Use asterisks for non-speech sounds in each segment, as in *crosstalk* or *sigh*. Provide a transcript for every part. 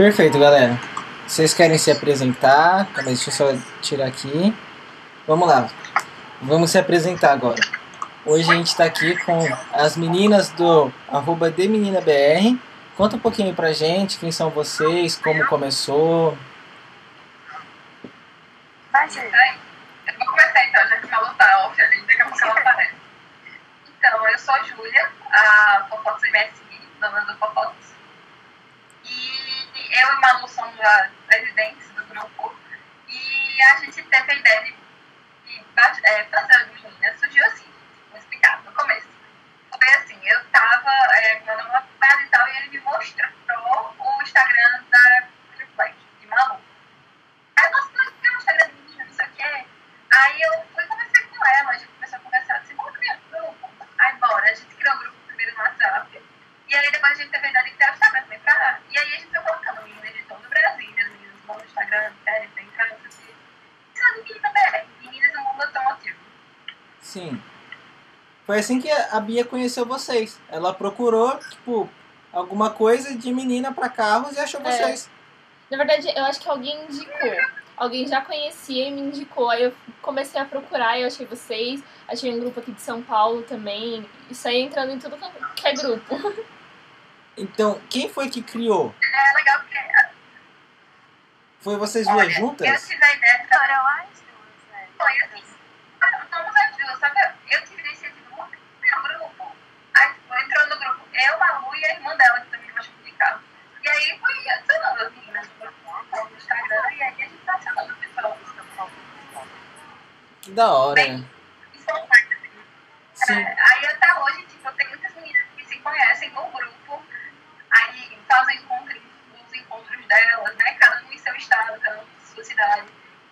Perfeito, galera. Vocês querem se apresentar? Calma aí, deixa eu só tirar aqui. Vamos lá. Vamos se apresentar agora. Hoje a gente está aqui com as meninas do arroba DeMeninaBR. Conta um pouquinho pra gente quem são vocês, como começou. Vai, Eu vou começar então, já que o Malu tá off ali, daqui a pouco ela aparece. Então, eu sou a Júlia, a Fofox MSI, dona do Fofox. E eu e Malu somos as presidentes do grupo. E a gente teve a ideia de, de é, fazer as meninas, surgiu assim, vou explicar, no começo. Foi assim, eu tava é, com meu e tal, e ele me mostrou o Instagram da Black, de Malu. Aí, nossa, nós temos um Instagram de menina, não sei o quê. Aí eu fui conversar com ela, a gente começou a conversar, assim, vamos criar um grupo? Aí, bora, a gente criou um grupo primeiro no WhatsApp. E aí depois a gente teve a ideia de criar o Instagram também pra... E aí a gente foi colocando meninas de todo o Brasil, as meninas vão no Instagram, série, tem casa, assim. Sabe, menina BR, meninas no mundo automotivo. Sim. Foi assim que a Bia conheceu vocês. Ela procurou, tipo, alguma coisa de menina para carros e achou É. vocês. Na verdade, eu acho que alguém indicou. Alguém já conhecia e me indicou. Aí eu comecei a procurar e eu achei vocês. Achei um grupo aqui de São Paulo também. E saí entrando em tudo que é grupo. *laughs* Então, quem foi que criou? É legal porque Foi vocês Olha, duas Eu juntas? tive a ideia de Foram as duas, né? Foi assim. Somos as duas, só que eu tive a iniciativa no grupo. Aí entrou no grupo eu, Malu e a irmã dela, que também gosta de carro. E aí foi adicionando as meninas no grupo, no Instagram, e aí a gente tá adicionando o pessoal. Que da hora. Bem, Isso é uma parte, assim. Sim. É, aí até hoje, tipo, tem muitas meninas que se conhecem no grupo, fazem encontros, os encontros delas, né? Cada um em seu estado, cada um em sua cidade.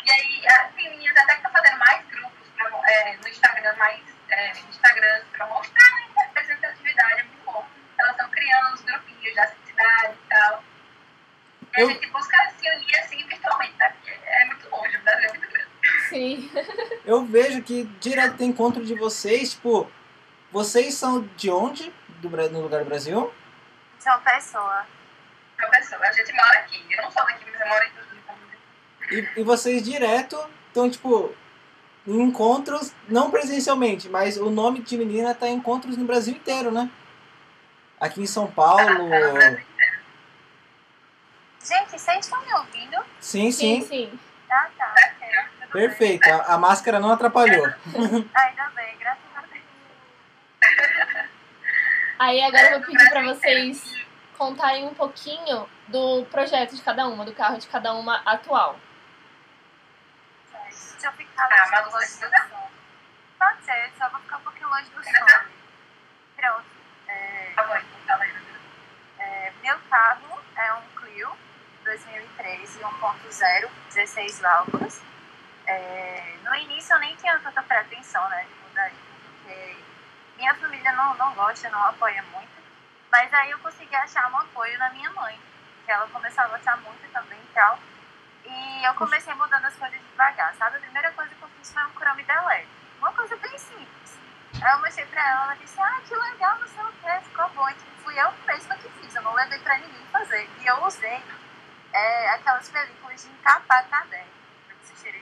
E aí ah, tem meninas até que estão fazendo mais grupos pra, é, no Instagram, mais é, Instagrams para mostrar né, a representatividade, é muito bom. Elas estão criando os grupinhos da cidade e tal. E a gente busca se unir assim virtualmente, né? Porque é muito longe, o Brasil é muito grande. Sim. *laughs* Eu vejo que direto tem encontro de vocês, tipo, vocês são de onde? Do, no lugar do Brasil? São pessoa. Uma pessoa, a gente mora aqui. Eu não sou daqui, mas eu moro em Tudo. E, e vocês direto estão, tipo, em encontros, não presencialmente, mas o nome de menina tá em encontros no Brasil inteiro, né? Aqui em São Paulo. Gente, vocês estão me ouvindo? Sim, Sim, sim. sim. Ah, tá. Perfeito. A, a máscara não atrapalhou. Ainda bem, graças a Deus. Aí agora eu vou pedir pra vocês contarem um pouquinho do projeto de cada uma, do carro de cada uma atual. Se eu ficar Ah, longe mas do você- som. Pode ser, só vou ficar um pouquinho longe do som. Pronto. É, Tá bom, então aí. é, meu carro é um Clio 2013 1.0, 16 válvulas. É, no início eu nem tinha tanta pretensão né, de mudar isso, porque minha família não, não gosta, não apoia muito. Mas aí eu consegui achar um apoio na minha mãe, que ela começou a gostar muito também e tal. E eu comecei mudando as coisas devagar, sabe? A primeira coisa que eu fiz foi um Chrome Delete. Uma coisa bem simples. Aí eu mostrei pra ela, ela disse, ah, que legal, não sei o que, ficou bom. E tipo, fui eu mesma que fiz, eu não levei pra ninguém fazer. E eu usei é, aquelas películas de encapar caderno.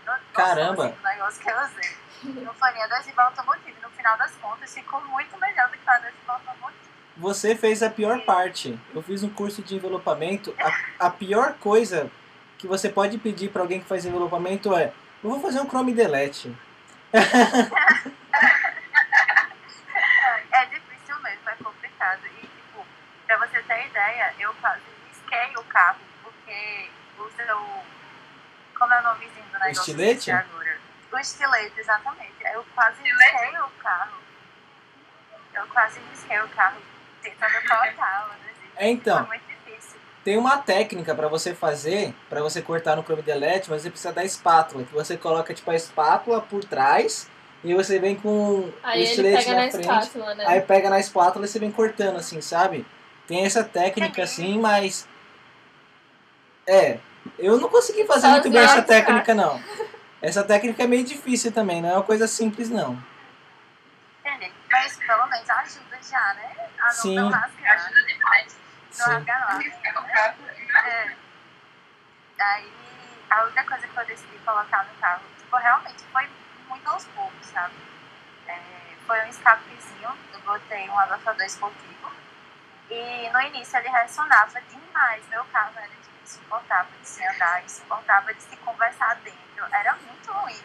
No- noção, Caramba. negócio que eu usei. Não foi nem automotivo. No final das contas, ficou muito melhor do que o adesivo automotivo. Você fez a pior parte. Eu fiz um curso de envelopamento. A, a pior coisa que você pode pedir pra alguém que faz envelopamento é: Eu vou fazer um Chrome Delete. *laughs* É difícil mesmo, é complicado. E, tipo, pra você ter ideia, eu quase risquei o carro, porque o seu. Como é o nomezinho do negócio? estilete? O estilete, exatamente. Eu quase risquei o carro. Eu quase risquei o carro tentando cortar o adesivo. É, então. Foi muito difícil. Tem uma técnica pra você fazer, pra você cortar no Chrome Delete, mas você precisa da espátula. Que você coloca tipo a espátula por trás e você vem com o Aí ele estilete na na frente. espátula, né? Aí pega na espátula e você vem cortando assim, sabe? Tem essa técnica assim, mas. É. Eu não consegui fazer muito bem essa técnica, não. Essa técnica é meio difícil também, não é uma coisa simples, não. Entendi. Mas pelo menos ajuda já, né? A não, Sim. não rasgar. Ajuda demais. Não Sim. rasgar, que eu faço, né? É. Aí a outra coisa que eu decidi colocar no carro, tipo, realmente foi muito aos poucos, sabe? É, foi um escapezinho, eu botei um abafador esportivo. E no início ele ressonava demais. Meu carro era insuportável de se andar, insuportável de se conversar dentro. Era muito ruim.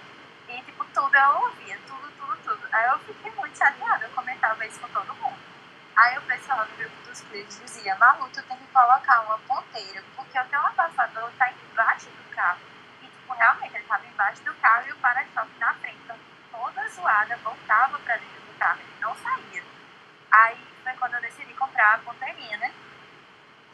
E tipo, tudo eu ouvia, tudo, tudo, tudo. Aí eu fiquei muito chateada, eu comentava isso com todo mundo. Aí o pessoal no grupo dos clientes dizia, Malu, tu tem que colocar uma ponteira, porque o teu abafador tá embaixo do carro. E tipo, realmente ele tava embaixo do carro e o para-choque na frente. Então, toda zoada, voltava pra dentro do carro, ele não saía. Aí foi quando eu decidi comprar a ponteirinha, né?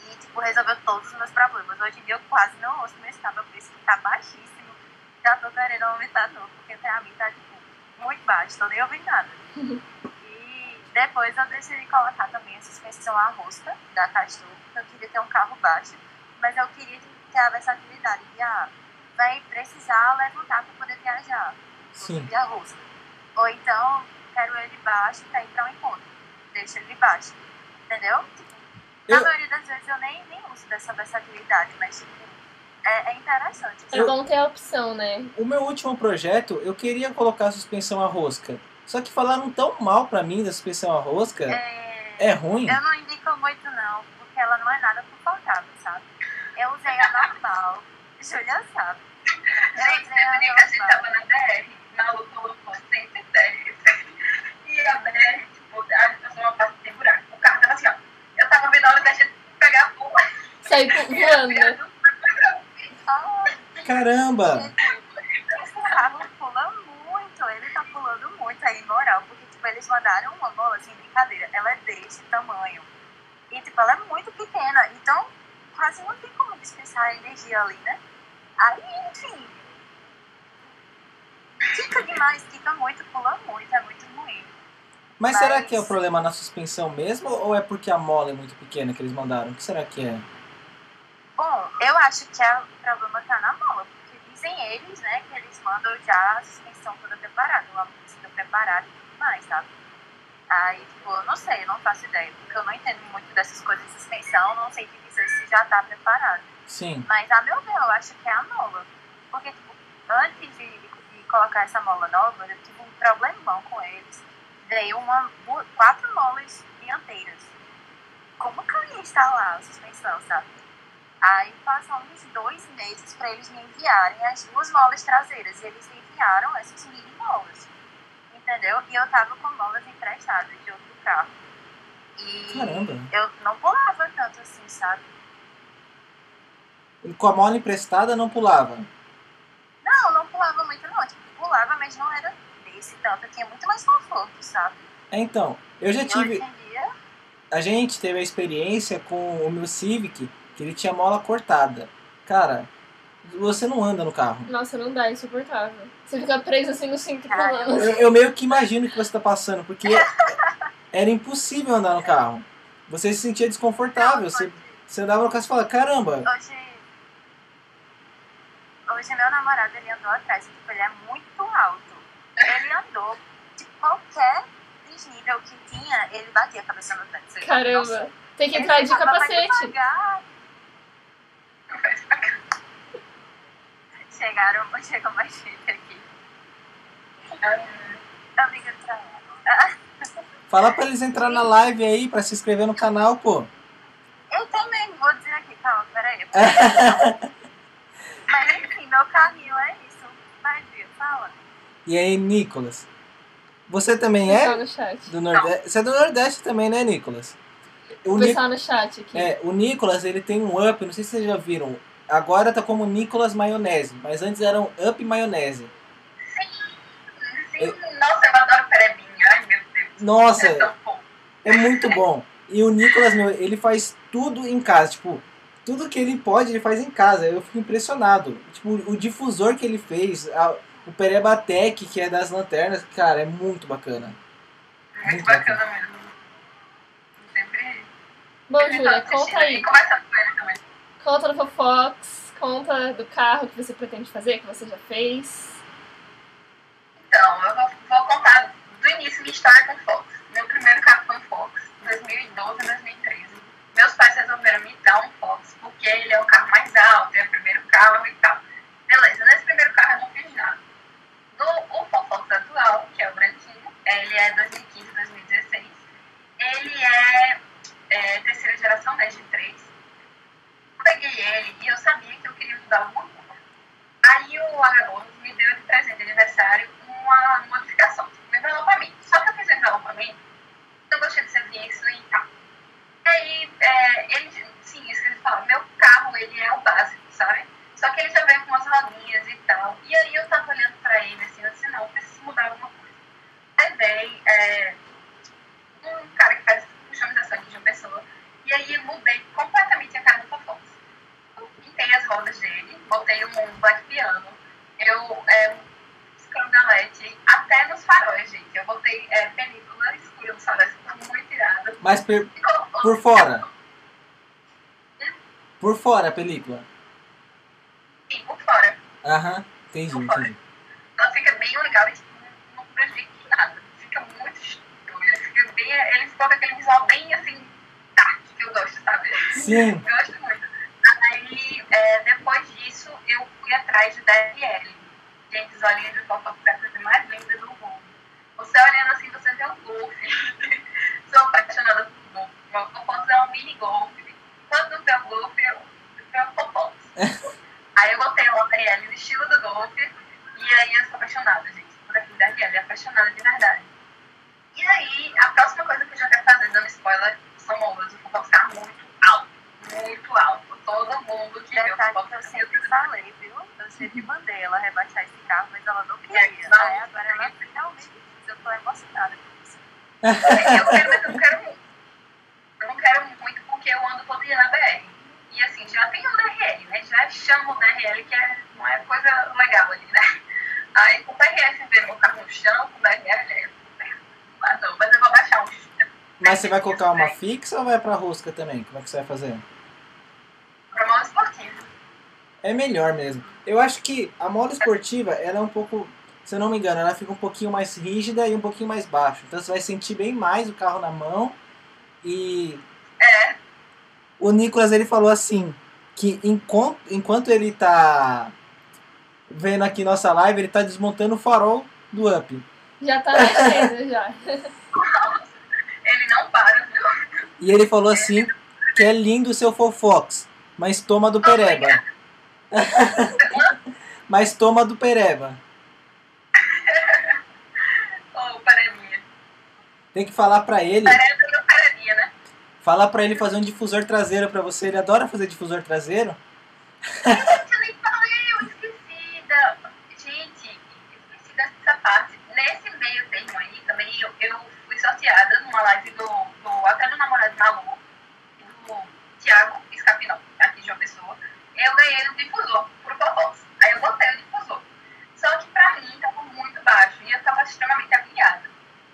E, tipo, resolveu todos os meus problemas. Hoje em dia eu quase não ouço meu estado, eu penso que tá baixíssimo. Já tô querendo aumentar novo, porque pra mim tá, tipo, muito baixo, tô nem ouvindo nada. *laughs* e depois eu decidi colocar também a suspensão a rosca da Castor, porque eu queria ter um carro baixo, mas eu queria ter a versatilidade de, ah, vai precisar levantar para poder viajar. Sim. De rosca. Ou então, quero ele baixo para ir para um encontro. Deixa ele baixo. Entendeu? Tipo, Na Eu- maioria das vezes eu nem, nem uso dessa versatilidade, mas tipo, é, é interessante. É bom ter a opção, né? O meu último projeto, eu queria colocar a suspensão a rosca. Só que falaram tão mal pra mim da suspensão a rosca. É, É ruim? Eu não indico muito não, porque ela não é nada confortável, sabe? Eu usei a normal. *laughs* Júlia sabe. Eu Gente, dia que a gente a tava normal. na BR, Malu colocou 110. E a BR, tipo, a gente passou uma parte que tem buraco. O carro tava assim, ó. Eu tava vendo a hora da gente pegar a pula. Sair *laughs* voando. Caramba! Esse carro pula muito, ele tá pulando muito aí, moral, porque tipo, eles mandaram uma bola assim, brincadeira, ela é desse tamanho. E tipo, ela é muito pequena, então quase não tem como dispensar a energia ali, né? Aí, enfim. Fica demais, fica muito, pula muito, é muito. Mas, Mas- será que é o problema na suspensão mesmo? Ou é porque a mola é muito pequena que eles mandaram? O que será que é? Bom, eu acho que é- o problema tá na mola, porque dizem eles, né, que eles mandam já a suspensão toda preparada, o amortecedor preparado e tudo mais, sabe? Aí, tipo, eu não sei, eu não faço ideia, porque eu não entendo muito dessas coisas de suspensão, não sei te dizer se já tá preparado. Sim. Mas, a meu ver, eu acho que é a mola. Porque, tipo, antes de- de colocar essa mola nova, eu tive um problemão com eles. Veio uma, quatro molas dianteiras. Como que eu ia instalar a suspensão, sabe? Aí passou uns dois meses para eles me enviarem as duas molas traseiras. E eles me enviaram essas mini molas. Entendeu? E eu tava com molas emprestadas de outro carro. E Caramba. eu não pulava tanto assim, sabe? E com a mola emprestada não pulava. Não, não pulava muito não. Tipo, pulava, mas não era desse tanto. Eu tinha muito mais conforto, sabe? É, então, eu já E tive. dia, A gente teve a experiência com o meu Civic, que ele tinha mola cortada. Cara, você não anda no carro. Nossa, não dá, é insuportável. Você fica preso assim no cinto pulando. Eu, eu meio que imagino o que você tá passando, porque *laughs* era impossível andar no carro. Você se sentia desconfortável. Você, você andava no carro e falava, caramba, hoje, hoje meu namorado, ele andou atrás. Tipo, ele é muito alto. Ele andou de qualquer desnível que tinha, ele batia a cabeça no teto. Você- Nossa, Caramba. Tem que entrar de ele mais capacete. *laughs* Chegaram, chegou mais gente aqui. Amiga pra ela. fala pra eles entrar na live aí, pra se inscrever no canal, pô. Eu também vou dizer aqui, calma, peraí. *laughs* Mas enfim, meu carrinho é isso. Vai, Bia, fala. E aí, Nicolas? Você também é no chat. do Nordeste? Você é do Nordeste também, né, Nicolas? O, Pessoal no chat aqui. é, o Nicolas, ele tem um up, não sei se vocês já viram. Agora tá como Nicolas Maionese, mas antes era um Up Maionese. Sim, nossa, eu adoro perebinha. Ai, meu Deus. Nossa, É é muito bom. E o Nicolas, meu, ele faz tudo em casa. Tipo, tudo que ele pode, ele faz em casa. Eu fico impressionado. Tipo, o difusor que ele fez, a- o Perebatec, que é das lanternas, cara, é muito bacana. Muito Muito bacana mesmo. Sempre. Bom, sempre Júlia, conta aí. Começa com ele também. Conta do Fofox, conta do carro que você pretende fazer, que você já fez. Então, eu vou, vou contar do início minha história com o Fox. Meu primeiro carro foi um Fox, 2012 2013. Meus pais resolveram me dar um Fox, porque ele é o carro mais alto, é o primeiro carro e do, o Fofoca atual, que é o Branquinho, ele é 2015, 2016. Ele é, é terceira geração, né, de três. Peguei ele e eu sabia que eu queria mudar alguma coisa. Aí o Agagones me deu de presente de aniversário uma modificação, tipo, um envelopamento. Só que eu fiz um envelopamento, eu gostei desse fixo e tal. E aí, é, ele, sim, isso que ele fala, meu carro, ele é o básico, sabe? Só que ele já veio com umas rodinhas e tal. E aí eu tava olhando pra ele, assim, eu disse, não, eu preciso mudar alguma coisa. Aí veio é, um cara que faz customização aqui de uma pessoa, e aí eu mudei completamente a cara do Fofões. Eu pintei as rodas dele, botei um black piano, eu é, um escandalete, até nos faróis, gente. Eu botei é, película escura nos faróis, ficou muito irado. Mas per- Ficou- por fora? Por fora a película? Sim, por fora. Aham, entendi, entendi. Ela fica bem legal e não prejudica em nada. Fica muito estranho. Ele fica bem. Ele ficou com aquele visual bem assim, dark, que eu gosto, sabe? Sim, Eu gosto muito. Aí, é, depois disso, eu fui atrás de DRL. Gente, os olhinhos de Copa é a coisa mais linda do mundo. Você olhando assim, você vê um golfe. *laughs* Sou apaixonada por golfe. Meu Popotes é um mini golfe. Quando vê o golfe, eu vê o Popotes. Aí eu botei o DRL no estilo do golfe. E aí eu sou apaixonada, gente. Por aqui DRL, apaixonada de verdade. E aí, a próxima coisa que eu já quero fazer, dando spoiler, são molas. O Popotes ficar muito alto. Muito alto. Todo mundo que vê o que eu Popotes sempre falei, viu? Eu sempre mandei ela rebaixar esse carro, mas ela não queria. É, não. Aí agora ela finalmente quis. Eu tô emocionada com isso. Eu quero, mas eu não quero muito. Eu não quero muito porque eu ando todo dia na BR. E assim, já tem o DRL, né? Já chama o DRL, que é, não é coisa legal ali, né? Aí com o DRL, se ver meu carro no chão, com o DRL, é. Ah, não, mas eu vou baixar um. mas você vai colocar uma fixa ou vai pra rosca também? Como é que você vai fazer? Pra mão esportiva. É melhor mesmo. Eu acho que a mola esportiva, ela é um pouco, se eu não me engano, ela fica um pouquinho mais rígida e um pouquinho mais baixo. Então você vai sentir bem mais o carro na mão. E É, o Nicolas ele falou assim que enquanto, enquanto ele tá vendo aqui nossa live, ele tá desmontando o farol do Up. Já tá mexendo já. *laughs* ele não para, viu? E ele falou assim que é lindo o seu Fofox, mas toma do Pereba. *laughs* mas toma do Pereba. *laughs* Ô. Tem que falar pra ele, né? Falar pra ele fazer um difusor traseiro pra você. Ele adora fazer difusor traseiro. Eu nem falei, eu esqueci da. Gente, esqueci dessa parte. Nesse meio termo aí também eu, eu fui sorteada numa live do, do até do namorado Malu, do Thiago Escapinão, aqui de uma pessoa. Eu ganhei o difusor pro Popós. Aí eu botei o difusor. Só que pra mim tava muito baixo e eu tava extremamente agoniada.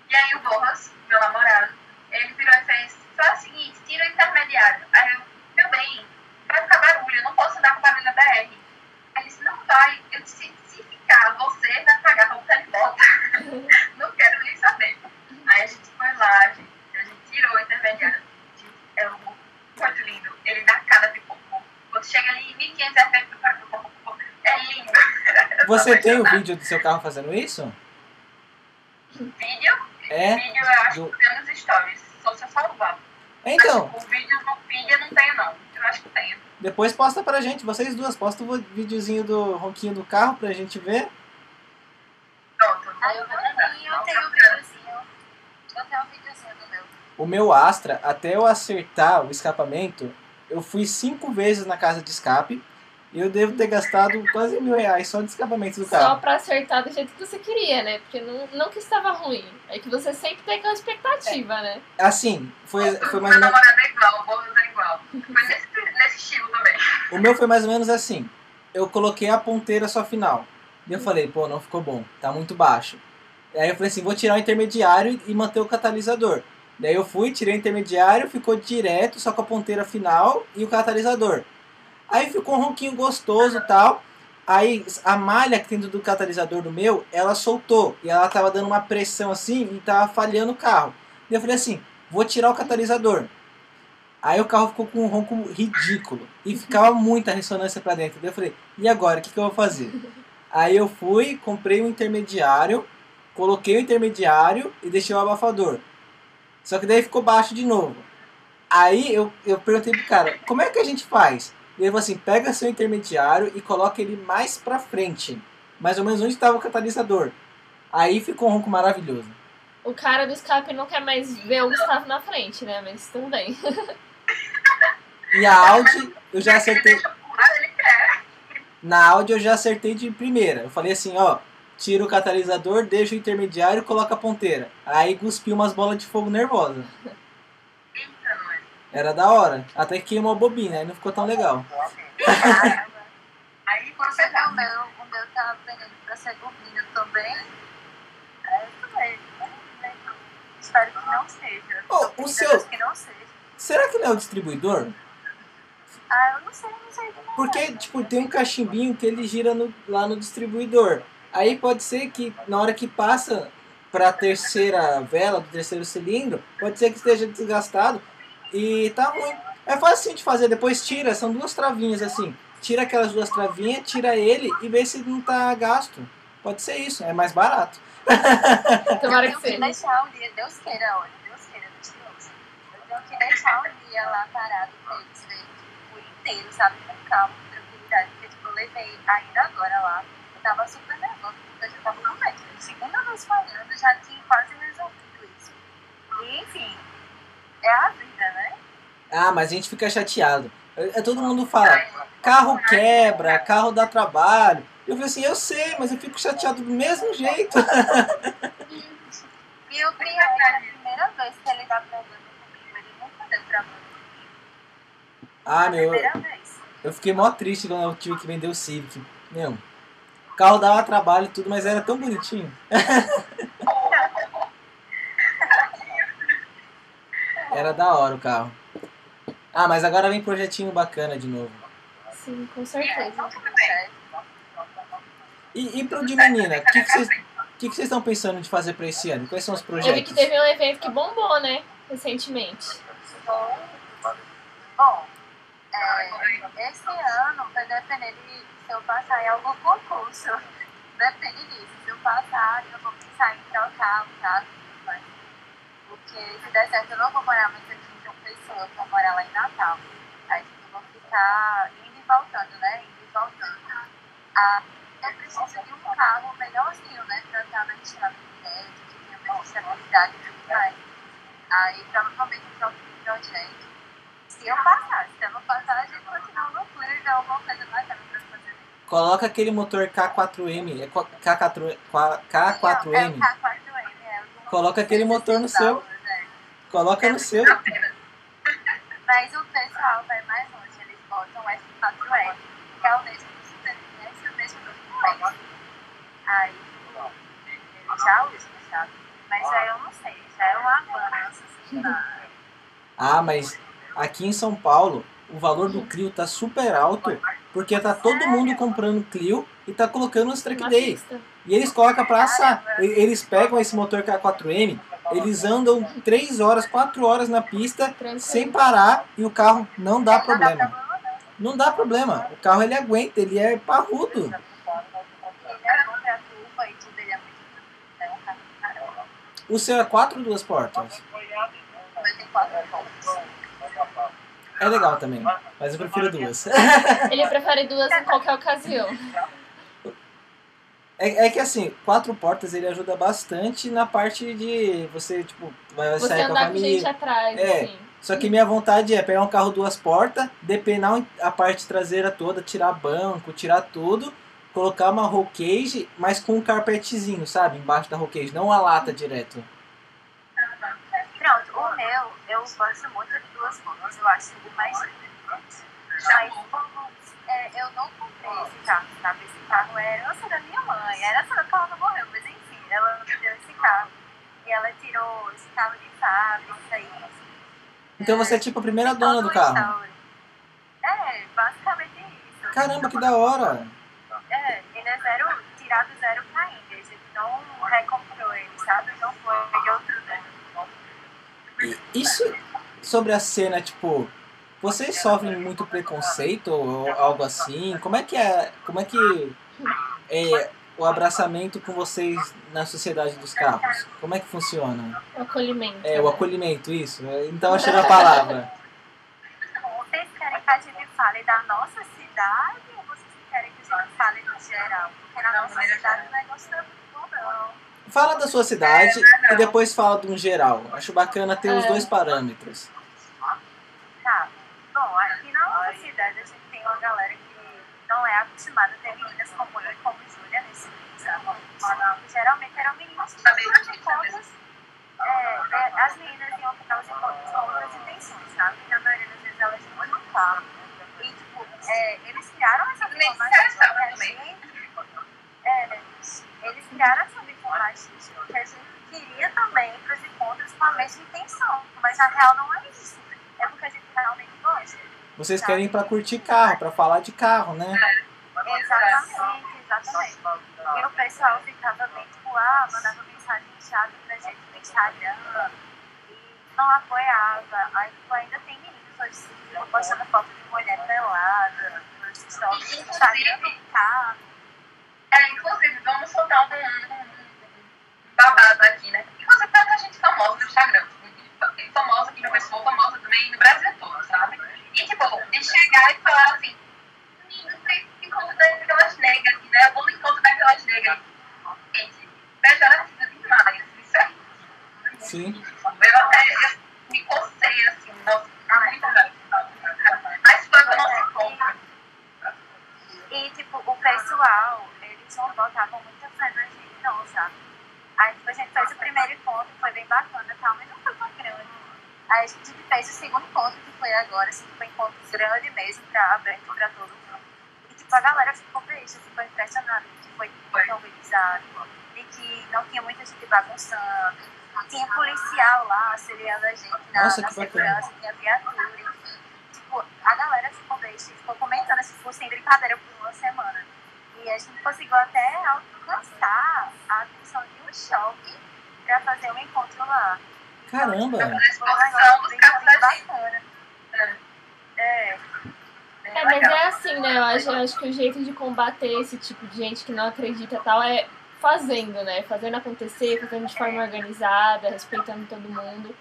E aí o Borras, meu namorado, ele virou e fez: faz o seguinte, tira o intermediário. Aí eu, meu bem, vai ficar barulho, eu não posso dar com barulho da BR. Aí ele disse, não vai. Eu disse, se ficar, você vai pagar pra botar de volta. não quero nem saber. Aí a gente foi lá, gente, a gente tirou o intermediário. É um muito lindo. Ele dá cada pipoco. Quando chega ali em 1500 FPS, é lindo. Eu *laughs* tô Você tem o vídeo do seu carro fazendo isso? Vídeo? É? Vídeo eu acho Do- que tem nos stories. Só se eu salvar. Então, Mas, o vídeo eu não tenho, não. Eu acho que tenho. depois posta pra gente, vocês duas, posta o videozinho do ronquinho do carro pra gente ver. Pronto, Aí vou eu, mandar. eu tenho um videozinho. Eu tenho um videozinho do meu. O meu Astra, até eu acertar o escapamento, eu fui cinco vezes na casa de escape eu devo ter gastado quase mil reais só de escapamento do Só carro. pra acertar do jeito que você queria, né? Porque não, não que estava ruim. É que você sempre tem aquela expectativa, né? Assim, foi, foi mais ou Meu menos. namorado é igual, o Borges é igual. Foi nesse, nesse estilo também. O meu foi mais ou menos assim. Eu coloquei a ponteira só final. E eu falei, pô, não ficou bom, tá muito baixo. Aí eu falei assim, vou tirar o intermediário e manter o catalisador. Daí eu fui, tirei o intermediário, ficou direto, só com a ponteira final e o catalisador. Aí ficou um ronquinho gostoso tal. Aí a malha que tem do catalisador do meu, ela soltou. E ela tava dando uma pressão assim e tava falhando o carro. E eu falei assim, vou tirar o catalisador. Aí o carro ficou com um ronco ridículo. E ficava muita ressonância pra dentro. Daí eu falei, e agora? O que, que eu vou fazer? Aí eu fui, comprei um intermediário, coloquei o intermediário e deixei o abafador. Só que daí ficou baixo de novo. Aí eu, eu perguntei pro cara, como é que a gente faz? E ele falou assim: pega seu intermediário e coloca ele mais pra frente. Mais ou menos onde estava o catalisador. Aí ficou um ronco maravilhoso. O cara do escape não quer mais ver o Gustavo na frente, né? Mas tudo bem. E a Audi, eu já acertei. Na Audi eu já acertei de primeira. Eu falei assim, ó, tira o catalisador, deixa o intermediário e coloca a ponteira. Aí cuspiu umas bolas de fogo nervosa. Era da hora. Até que queimou a bobina, aí não ficou tão legal. Caramba. *laughs* Aí quando Você vê tá o meu, o meu tá vendendo pra ser bobina também. É isso mesmo. né? Espero que não seja. Oh, o seu- Que não seja. Será que não é o distribuidor? Ah, eu não sei, não sei. Porque, tipo, tem um cachimbinho que ele gira no- lá no distribuidor. Aí pode ser que na hora que passa pra terceira vela do terceiro cilindro, pode ser que esteja desgastado e tá ruim. É fácil de fazer, depois tira, são duas travinhas assim. Tira aquelas duas travinhas, tira ele e vê se não tá gasto. Pode ser isso, é mais barato. *laughs* Tomara que eu tenho que seja. deixar um dia, Deus queira, olha, Deus queira, Deus queira. Eu tenho que deixar um dia lá parado pra eles verem tipo, o inteiro, sabe? Com calma, com tranquilidade. Porque, tipo, eu levei ainda agora lá. Eu tava super nervosa, porque eu já tava no médico. Segunda vez falhando, já tinha quase resolvido isso. E, enfim, é a vida, né? Ah, mas a gente fica chateado. É, é, todo mundo fala, carro quebra, carro dá trabalho. Eu falei assim, eu sei, mas eu fico chateado do mesmo jeito. E o é que a primeira vez que ele tá provando comigo, ele nunca deu trabalho. Ah, A meu, eu fiquei mó triste quando eu tive que vender o Civic. Meu, o carro dava trabalho e tudo, mas era tão bonitinho. *laughs* Era da hora o carro. Ah, mas agora vem projetinho bacana de novo. Sim, com certeza. E, e pro de menina, o que que vocês que que estão pensando de fazer pra esse ano? Quais são os Eu vi projetos? que teve um evento que bombou, né? Recentemente. Bom, bom é, esse ano vai depender de se eu passar em algum concurso. Depende disso. Se eu passar, eu vou pensar em trocar o carro mais. Porque se der certo, eu não vou morar mais aqui em João Pessoa, eu vou morar lá em Natal. Aí tipo, eu vou ficar indo e voltando, né? Indo e voltando. Ah, eu preciso de um carro melhorzinho, né? Pra estar na estrada direto, que tenha mais estabilidade e tudo mais. Aí provavelmente eu troco de projeto. Se eu passar, se eu não passar, a gente continua no Twitter, então alguma coisa bacana pra fazer. Coloca aquele motor K4M, é K4, É o K4M. K4M, é o Coloca aquele motor no seu. Né? Coloca no seu. Mas o pessoal vai mais longe, eles botam o F4M, que é o mesmo do e o mesmo do. Aí, eles já usam, sabe? Mas aí eu não sei, já é um avanço, assim, na- Ah, mas aqui em São Paulo o valor do Clio tá super alto porque tá todo mundo comprando Clio e tá colocando os track Na day. pista. E eles colocam pra assar. Eles pegam esse motor K4M, eles andam 3 horas, 4 horas na pista Tranquilo. sem parar e o carro não dá problema. problema, não. Dá problema. O carro ele aguenta, ele é parrudo. Ele é. O seu é 4 ou duas portas? É legal também, mas eu prefiro duas. Ele prefere duas em qualquer ocasião. *laughs* É, é que assim, quatro portas ele ajuda bastante na parte de você, tipo, vai Você sair com a com gente família. atrás, É. assim. Só que minha vontade é pegar um carro duas portas, depenar a parte traseira toda, tirar banco, tirar tudo, colocar uma roll cage, mas com um carpetzinho, sabe? Embaixo da roll cage, não a lata direto. Pronto, o meu, eu gosto muito de duas pontas, eu acho ele mais lindo. Mas é, eu não comprei esse carro, sabe? Esse carro é herança da minha mãe. A herança da ela não morreu, mas enfim, ela me deu esse carro. E ela tirou esse carro de fábrica e Então você é tipo a primeira dona do carro. É, basicamente isso. Caramba, que da hora! É, ele é zero, tirado zero pra Índia. Ele não recomprou ele, sabe? Não foi de outro dono. E isso sobre a cena, tipo, vocês sofrem muito preconceito ou algo assim? Como é que é, como é que é o abraçamento com vocês na sociedade dos carros? Como é que funciona? O acolhimento. É, o acolhimento, isso. Então achei a palavra. Vocês querem que a gente fale da nossa cidade ou vocês querem que a gente fale no geral? Porque na nossa cidade o negócio não é muito bom, não. Fala da sua cidade e depois fala de um geral. Acho bacana ter os É. dois parâmetros. Tá. Bom, aqui na nossa cidade a gente tem uma galera que não é acostumada a ter meninas como eu e como Júlia nesse sabe? Geralmente eram meninas que faziam contas. É, é, as meninas iam elas iam contas com outras intenções, sabe? Na maioria das vezes elas não lá. E, tipo, é, eles criaram essa machista achava que. É, eles criaram essa machista que a gente queria também ir para os encontros com a mesma intenção. Mas na real não é isso. É porque a gente realmente gosta. Vocês querem ir pra curtir carro, pra falar de carro, né? Exatamente, exatamente. E o pessoal ficava bem, tipo, ah, mandava mensagem chata pra gente no Instagram e não apoiava. Aí, tipo, ainda tem meninos hoje postando foto de mulher pelada nos stories Instagram do carro. É, inclusive, vamos soltar um, um- um babado aqui, né? Inclusive, muita gente famosa no Instagram. Famosa aqui no pessoal, famosa também no Brasil todo, sabe? E, tipo, de chegar e falar assim, menino, tem encontro daquelas negras aqui, né? Eu vou no encontro daquelas negras. Gente, pejorativo demais. Isso é Sim. eu até eu me cocei assim, nossa, muito raiva. Mas foi que não se encontra. E, tipo, o pessoal, eles não botavam muita fé na gente, não, sabe? Aí, tipo, a gente fez o primeiro encontro, foi bem bacana tal, mas não foi tão grande. Aí a gente fez o segundo encontro, que foi agora, assim, que foi um encontro grande mesmo, pra, aberto pra todo mundo. E, tipo, a galera ficou beijo, ficou impressionada de que foi muito organizado, de que não tinha muita gente bagunçando, tinha policial lá auxiliando a gente na, Nossa, na bacana. segurança, tinha viatura, enfim. Tipo, a galera ficou beijo, ficou comentando, assim, ficou sem brincadeira por uma semana. E a gente conseguiu até alcançar a atenção de um shopping pra fazer um encontro lá. Caramba! A dos carros da. É. É, É, mas é assim, né? Eu acho, eu acho que o jeito de combater esse tipo de gente que não acredita e tal é fazendo, né? Fazendo acontecer, fazendo de forma organizada, respeitando todo mundo.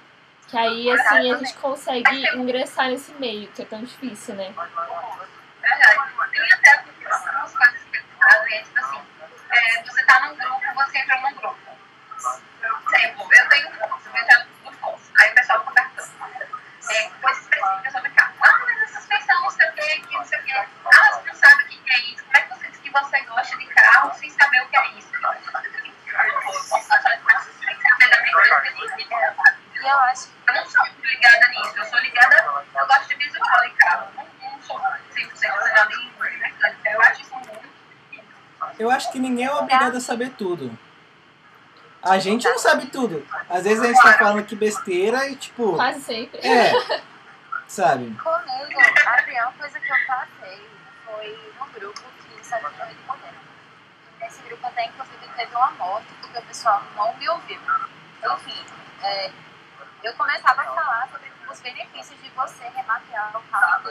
Que aí, assim, a gente consegue ingressar nesse meio, que é tão difícil, né? Verdade. Tem até algumas coisas que fazem, tipo assim, é, você tá num grupo, você entra num grupo. Exemplo, eu tenho um curso, eu entro no curso. Aí o pessoal conversando. É, coisas específicas sobre carro. Ah, mas essa suspensão, não sei o que, que não sei o que. Ah, você não sabe o que é isso. Como é que você diz que você gosta de carro sem saber o que é isso? e eu acho Eu não sou muito ligada nisso, eu sou ligada, eu gosto de visual em carro, não, não sou 100% ligada em em mecânica. Eu acho isso muito. Eu acho que ninguém é obrigado a saber tudo. A gente não sabe tudo. Às vezes a gente tá falando que besteira e tipo. Quase sempre. É. *laughs* Sabe? comigo, a pior coisa que eu passei foi num grupo que só tinha de morrer. Nesse grupo até inclusive teve uma morte porque o pessoal não me ouviu. Enfim, é, eu começava a falar sobre os benefícios de você remapear um carro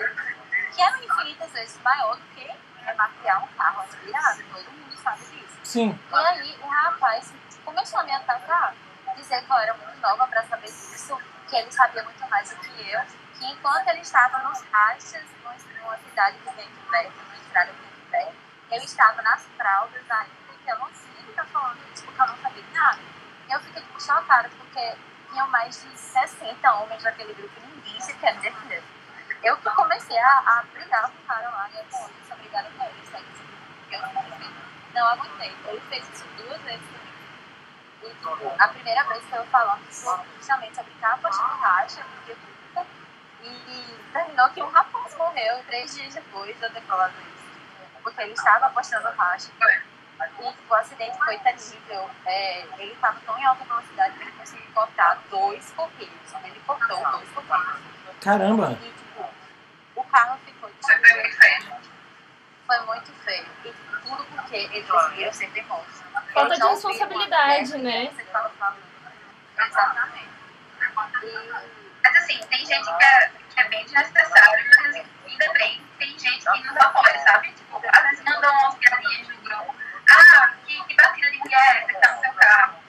que é infinitas vezes maior do que remapear um carro aspirado. Todo mundo sabe disso. Sim. E aí o rapaz começou a me atacar, dizer que eu era muito nova para saber disso, que ele sabia muito mais do que eu, que enquanto ele estava nos rachas, num- numa cidade de Vento Velho, numa estrada de Vento Velho, eu estava nas fraldas ainda, que eu não sei ele tá falando isso, porque eu não sabia de nada. Eu fiquei chocada, porque tinham mais de 60 homens naquele grupo ninguém se quer me defender. Eu que comecei a, a brigar com o cara lá, e eu falei, eu sou obrigada com ele, porque eu não aguentei. Ele fez isso duas vezes. E, a primeira vez foi eu falando justamente sobre capas de racha, porque e terminou que um rapaz morreu três dias depois de eu ter falado isso. Porque ele estava postando racha. E o acidente foi terrível. É, ele estava tão em alta velocidade que ele conseguiu cortar dois correios. Ele cortou dois correios. Caramba. E tipo, o carro ficou foi muito feio. E tudo porque eles conseguiram ser teimosos. Falta de responsabilidade, né? que. Exatamente. E Mas assim, tem gente que é, que é bem desnecessário, mas ainda bem, tem gente que nos apoia, sabe? Tipo, às vezes mandam umas piadinhas no grupo. Ah, que, que batida de mulher você tá no seu carro.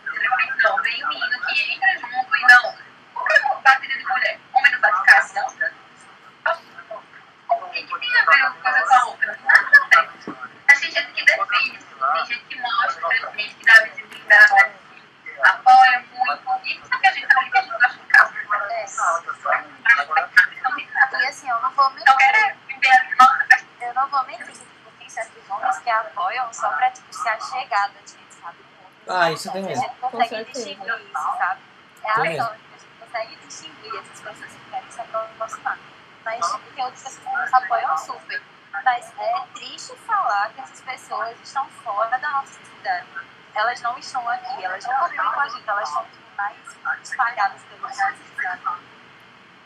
Não, vem um menino que entra junto e não. Por que batida de mulher? Homem não bate carro, não? que, que tem a ver uma coisa com a outra? Nada a ver. Mas tem gente que define, tem gente que mostra, tem gente que dá visibilidade, apoia muito. E isso é que a gente tá ali, que a gente gosta de casa. É. E assim, eu não vou mentir. Então, quero eu não vou mentir, tipo, tem certos homens que apoiam só pra, tipo, a chegada de gente, sabe? Ah, isso tem mesmo. A gente consegue distinguir isso, sabe? É a ação, a gente consegue distinguir essas pessoas que querem se aproximar. Mas tipo, tem outras pessoas que nos apoiam super. Mas é triste falar que essas pessoas estão fora da nossa cidade. Elas não estão aqui, elas não convivem com a gente, elas estão tipo, mais espalhadas pelo cidade.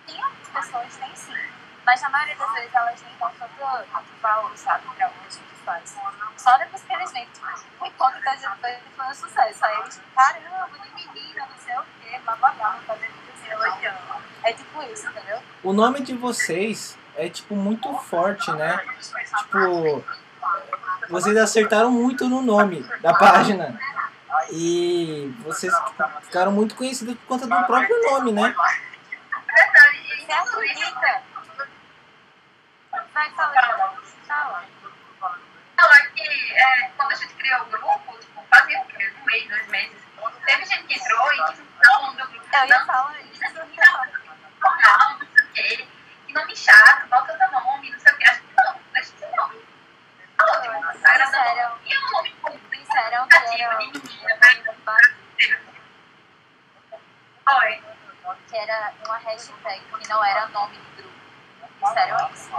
Tem algumas pessoas, tem sim. Mas na maioria das vezes elas nem dão tanto, tanto valor, sabe, pra o que a gente faz. Só depois que eles vêm, tipo, o encontro da gente foi, um sucesso. Aí eles, caramba, de menina, não sei o quê, blá blá blá, elogiando. É tipo isso, entendeu? O nome de vocês é tipo muito forte, né? Tipo, vocês acertaram muito no nome da página. E vocês ficaram muito conhecidos por conta do próprio nome, né? E? Vai, fala, fala. Não, é que é, quando a gente criou o grupo, tipo, fazia o quê? Um mês, dois meses. Teve gente que entrou e quis mudar o nome do grupo. Eu ia Não, falar isso. normal, não sei o quê. Que nome chato, bota outro nome, não sei o quê. Acho que não, deixa esse nome. Tá ótimo, agradando. Disseram, E é um nome comum, disseram que era, de menina? Oi. que era uma hashtag, que não era nome do grupo. Disseram isso.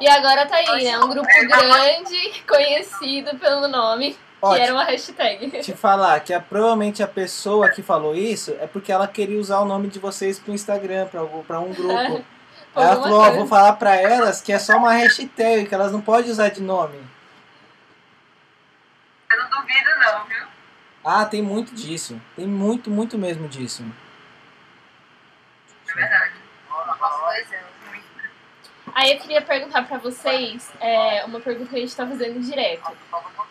E agora tá aí, né? Um grupo grande, conhecido pelo nome, que Ótimo. era uma hashtag. Te falar que a, provavelmente a pessoa que falou isso é porque ela queria usar o nome de vocês pro Instagram, pra, algum- pra um grupo. *laughs* Aí ela Alguma falou, ó, vou falar pra elas que é só uma hashtag, que elas não podem usar de nome. Eu não duvido, não, viu? Ah, tem muito disso. Tem muito, muito mesmo disso. É verdade. Pois é. Aí eu queria perguntar pra vocês é, uma pergunta que a gente tá fazendo direto.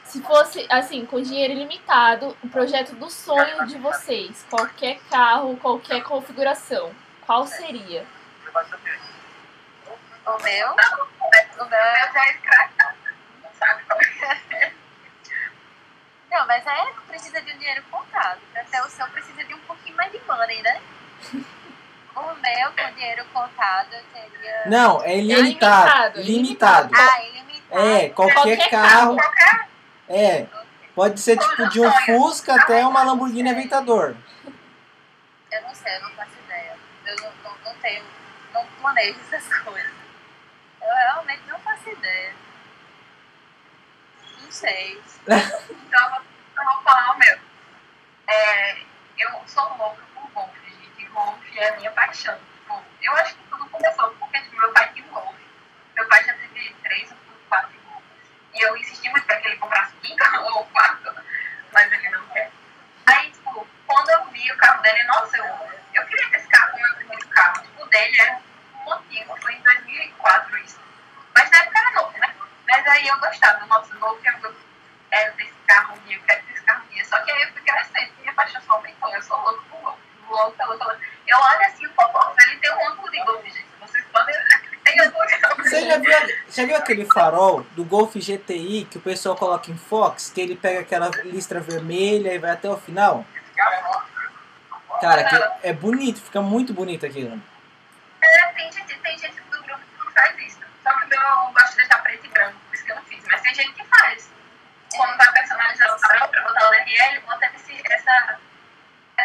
Se fosse, assim, com dinheiro ilimitado, o projeto do sonho de vocês, qualquer carro, qualquer configuração, qual seria? O meu, o meu é já é. Não sabe qual é. Mas é precisa de um dinheiro contado. Ter o seu precisa de um pouquinho mais de money, né? O meu, com dinheiro contado, eu teria. Não, é ilimitado. ilimitado, Ilimitado. Ah, ilimitado. É, qualquer, Qualquer carro. Qualquer É, pode ser tipo de um Fusca até uma Lamborghini Aventador. Eu não sei, eu não faço ideia. Eu não, não, não tenho, não planejo essas coisas. Eu realmente não faço ideia. Não sei. *laughs* Então, eu vou- eu vou falar o meu. É, eu sou louca por golfe. Golfe é a minha paixão. Tipo, eu acho que tudo começou porque tipo, meu pai tinha um golfe. Meu pai já teve três ou quatro golfes. E eu insisti muito para que ele comprasse cinco ou quatro, mas ele não quer. Aí, tipo, quando eu vi o carro dele, nossa, eu, eu queria ter esse carro, meu primeiro carro. Tipo, o dele era um antigo, foi em 2004 isso. Mas na época era novo, né? Mas aí eu gostava, nossa, novo, eu eu quero ter esse carro um dia, quero ter esse carro um. Só que aí eu fui crescendo, minha paixão só aumentou, eu sou louco por golfe. Eu olho assim, o Popó, ele tem um ângulo de golfe, gente. Vocês podem. Você já viu, já viu aquele farol do Golf GTI que o pessoal coloca em Fox, que ele pega aquela listra vermelha e vai até o final? Cara, que é bonito, fica muito bonito aquilo. É, tem gente, tem gente do grupo que faz isso. Só que eu gosto de deixar preto e branco, por isso que eu não fiz. Mas tem gente que faz. Quando vai personalizar o farol pra botar o RL, bota esse, essa,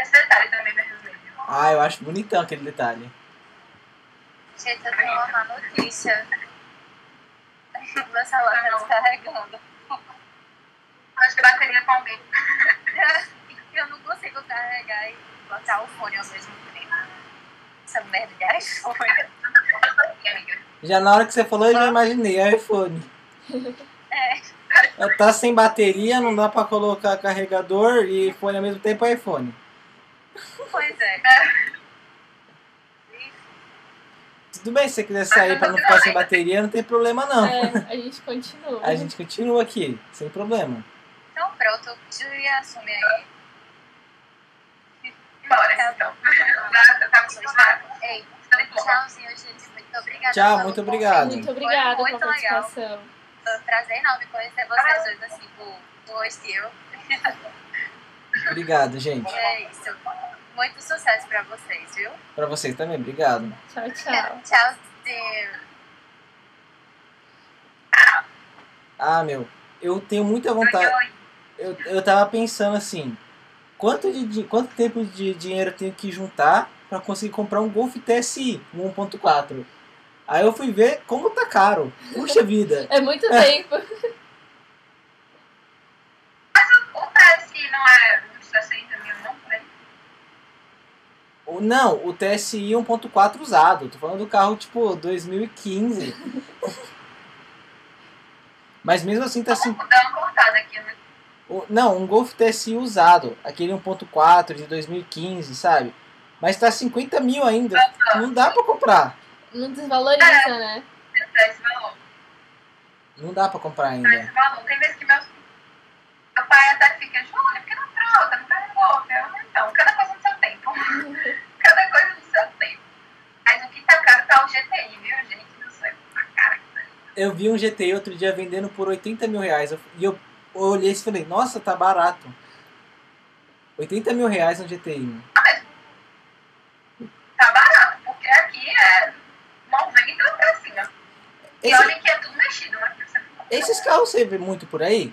esse detalhe também vermelho. Ah, eu acho bonitão aquele detalhe. Gente, eu tenho uma má notícia. Meu celular tá descarregando. Acho que bateria combina. Eu não consigo carregar e botar o fone ao mesmo tempo. Essa merda de iPhone. Já na hora que você falou, eu já imaginei, é iPhone. É. Tá sem bateria, não dá pra colocar carregador e fone ao mesmo tempo é iPhone. Pois é. Tudo bem, se você quiser sair pra não ficar sem bateria, não tem problema não. É, a gente continua. A gente continua aqui, sem problema. Então pronto, Julia assume aí. Bora, então. Tá. Ei, Tá tchauzinho, gente. Muito obrigada. Tchau, muito obrigado. Muito obrigada pela muito legal. participação. Foi um prazer enorme conhecer vocês dois assim, por, por estilo. *laughs* Obrigado, gente. É isso. Muito sucesso pra vocês, viu? Pra vocês também, obrigado. Tchau, tchau. Tchauzinho. Ah, meu, eu tenho muita vontade. Eu, eu tava pensando assim, quanto, de, quanto tempo de dinheiro eu tenho que juntar pra conseguir comprar um Golf TSI, um 1.4? Aí eu fui ver como tá caro. Puxa vida. É muito tempo. *laughs* O TSI não é uns 60 mil, não? Por aí? O- Não, o TSI 1.4 usado. Tô falando do carro tipo 2015. Mas mesmo assim tá assim. Vou dar uma cortada aqui, né? o- Não, um Golf TSI usado. Aquele 1.4 de 2015, sabe? Mas tá 50 mil ainda. Não dá pra comprar. Não desvaloriza, né? Tá. Não dá pra comprar Tá ainda. Tem vezes que meus... meu pai até fica, Júlia, por que não troca? Não tá golpe. Eu, Então, cada coisa no seu tempo. *laughs* tempo. Mas o que tá caro tá o GTI, viu, gente? Não sei. A cara que tá. Eu vi um GTI outro dia vendendo por 80 mil reais. Eu- E eu olhei e falei, nossa, tá barato. 80 mil reais um GTI. Tá barato, porque aqui é 90 pra cima. E Esse- olha que é tudo mexido, né? Você esses carros você vê muito por aí?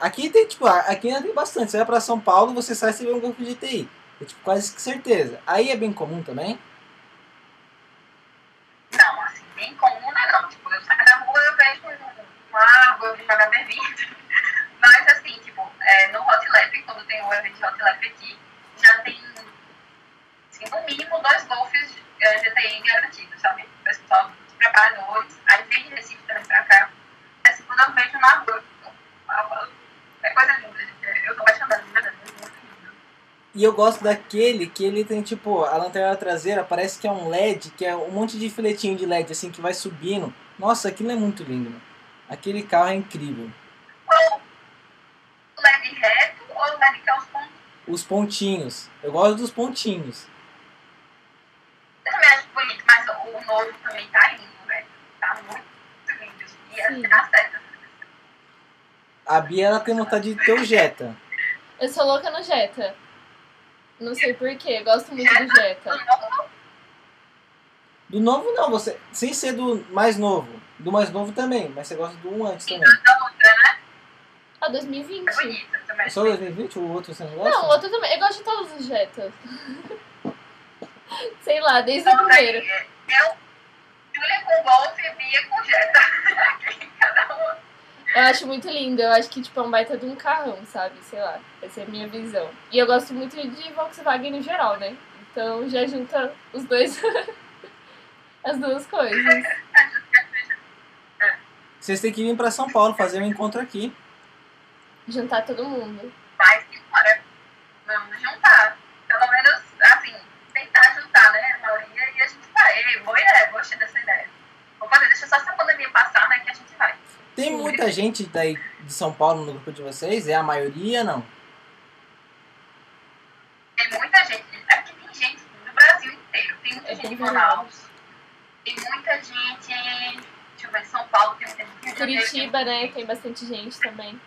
Aqui tem, tipo, aqui ainda tem bastante. Você vai pra São Paulo, você sai e vê um Golf GTI. É tipo, quase que certeza. Aí é bem comum também? Não, assim, bem comum não é não. Tipo, eu saio da rua, eu vejo uma água, eu vejo uma HB20. Mas assim, tipo, é, no Hot Lap, quando tem o evento de Hot Lap aqui, já tem, assim, no mínimo dois golfes eh, GTI garantidos, sabe? O pessoal, os preparadores, aí vem de Recife também pra cá. Assim, quando eu vejo na rua, é coisa linda, gente. Eu tô apaixonada, de verdade, é muito lindo. E eu gosto daquele que ele tem, tipo, a lanterna traseira parece que é um LED, que é um monte de filetinho de LED, assim, que vai subindo. Nossa, aquilo é muito lindo, mano. Aquele carro é incrível. Ou o LED reto, ou o LED que é os pontos. Os pontinhos. Eu gosto dos pontinhos. Eu também acho bonito, mas o novo também tá lindo, velho. Tá muito lindo. E as acerta. A Bia, ela tem vontade de ter o Jetta. Eu sou louca no Jetta. Não sei porquê, gosto muito do Jetta. novo, Do novo, não. Você, sem ser do mais novo. Do mais novo também, mas você gosta do um antes também. da outra, né? Ah, É 2020. bonito também. Só 2020? O outro você não gosta? Não, o outro também. Eu gosto de todos os Jettas. *laughs* Sei lá, desde o Então, primeiro. eu, Julia com Golf e Bia com Jetta. Aqui, *laughs* Cada um. Eu acho muito lindo. Eu acho que tipo, é um baita de um carrão, sabe? Sei lá. Essa é a minha visão. E eu gosto muito de Volkswagen no geral, né? Então já junta os dois. *laughs* As duas coisas. Vocês têm que vir pra São Paulo fazer um encontro aqui. Juntar todo mundo. Mas que bora. Vamos juntar. Pelo menos, assim, tentar juntar, né? A maioria e a gente vai. Ei, Boa ideia, gostei dessa ideia. Vou fazer, deixa só essa pandemia passar, né? Que a gente vai. Tem muita gente daí de São Paulo no grupo de vocês? É a maioria, não? Tem muita gente, é porque tem gente do Brasil inteiro. Tem muita É gente de bem Manaus. Tem muita gente, deixa eu ver, São Paulo tem muita gente. Curitiba, né? Tem bastante gente também.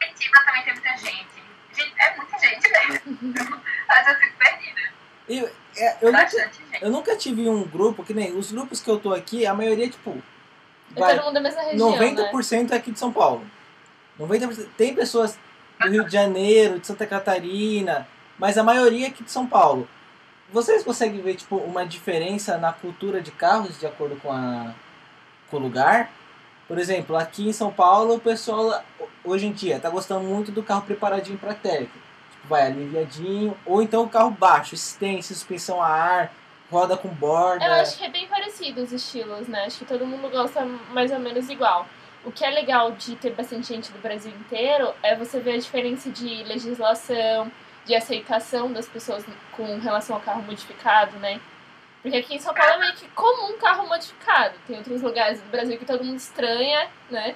Curitiba também tem muita gente. Gente, É muita gente *laughs* mesmo. Mas eu fico perdida. E, é, eu, nunca, gente. eu nunca tive um grupo, que nem os grupos que eu tô aqui, a maioria, tipo, vai, todo mundo da mesma região, né? 90% é aqui de São Paulo. 90%. Tem pessoas do Rio de Janeiro, de Santa Catarina, mas a maioria é aqui de São Paulo. Vocês conseguem ver tipo uma diferença na cultura de carros de acordo com, a, com o lugar? Por exemplo, aqui em São Paulo o pessoal hoje em dia tá gostando muito do carro preparadinho para técnico. Tipo, vai aliviadinho, ou então o carro baixo, extenso, suspensão a ar, roda com borda. Eu acho que é bem parecido os estilos, né? Acho que todo mundo gosta mais ou menos igual. O que é legal de ter bastante gente do Brasil inteiro é você ver a diferença de legislação, de aceitação das pessoas com relação ao carro modificado, né? Porque aqui em São Paulo é meio que comum carro modificado. Tem outros lugares do Brasil que todo mundo estranha, né?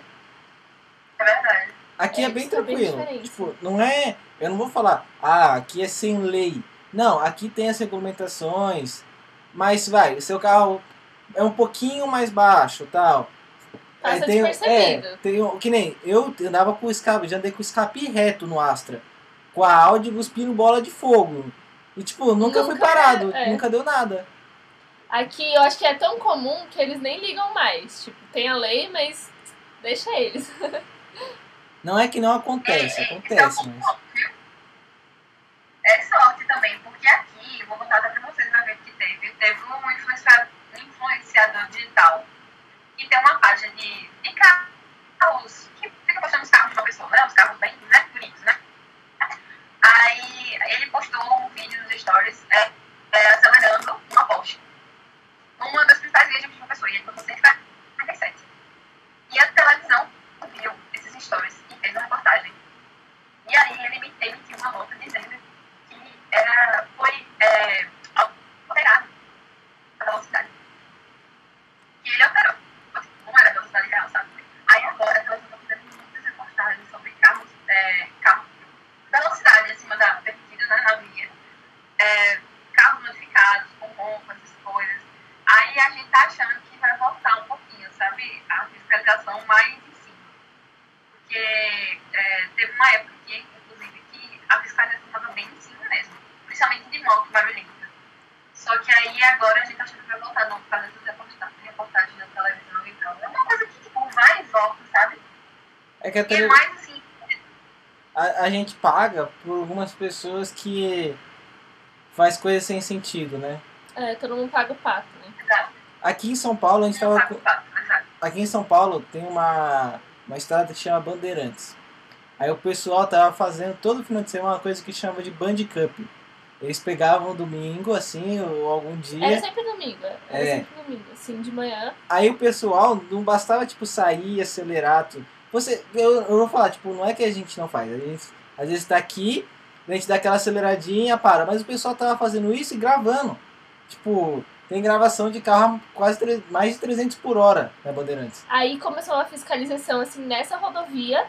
É verdade. Aqui é, É, bem bem tranquilo. diferente. tipo, não é. Eu não vou falar, ah, aqui é sem lei. Não, aqui tem as regulamentações. Mas vai, o seu carro é um pouquinho mais baixo tal. Passa tem, despercebido. é, tem que nem eu andava com o escape, já andei com o escape reto no Astra. Com a Audi cuspindo bola de fogo. E tipo, nunca, fui Nunca, parado, é. nunca deu nada. Aqui eu acho que é tão comum que eles nem ligam mais. Tipo, tem a lei, mas deixa eles. *laughs* Não é que não acontece, É, acontece, é mas. É sorte também, porque aqui, vou contar até pra vocês na vez que teve, teve um influenciador, um influenciador digital que tem uma página de, de carros, que fica postando os carros de uma pessoa, né? Os carros bem né? bonitos, né? Aí ele postou um vídeo nos stories é, é, acelerando uma Porsche. Uma das principais vias de uma pessoa, e ele botou 147. E a televisão viu esses stories e fez uma reportagem. E aí ele emitiu uma nota dizendo era, foi é, a velocidade. Que ele alterou. Não era a velocidade real, sabe? Aí agora elas estão fazendo muitas reportagens sobre carros, é, carros, velocidade acima da permitida na via, é, carros modificados, com roupas, essas coisas. Aí a gente tá achando que vai voltar um pouquinho, sabe? A fiscalização mais em cima. Porque é, teve uma época que a fiscalização estava bem em cima mesmo. Principalmente de moto barulhenta. Só que aí agora a gente tá achando que vai voltar não, por causa dessas reporta- reportagens na televisão e tal. É uma coisa que, tipo, vai e volta, sabe? É que a, E é tele- mais assim, a, a gente paga por algumas pessoas que faz coisas sem sentido, né? É, todo mundo paga o pato, né? exato. Aqui em São Paulo, a gente Não tava. sabe o fato, exato. Aqui em São Paulo tem uma, uma estrada que chama Bandeirantes. Aí o pessoal tava fazendo todo final de semana uma coisa que chama de Band Cup. Eles pegavam domingo, assim, ou algum Era dia. sempre domingo, era É. sempre domingo, assim, de manhã. Aí o pessoal não bastava, tipo, sair, acelerar, tudo. Você, eu, eu vou falar, tipo, não é que a gente não faz. A gente, às vezes tá aqui, a gente dá aquela aceleradinha, para. Mas o pessoal tava fazendo isso e gravando. Tipo, tem gravação de carro quase mais de 300 por hora na Bandeirantes. Aí começou a fiscalização, assim, nessa rodovia.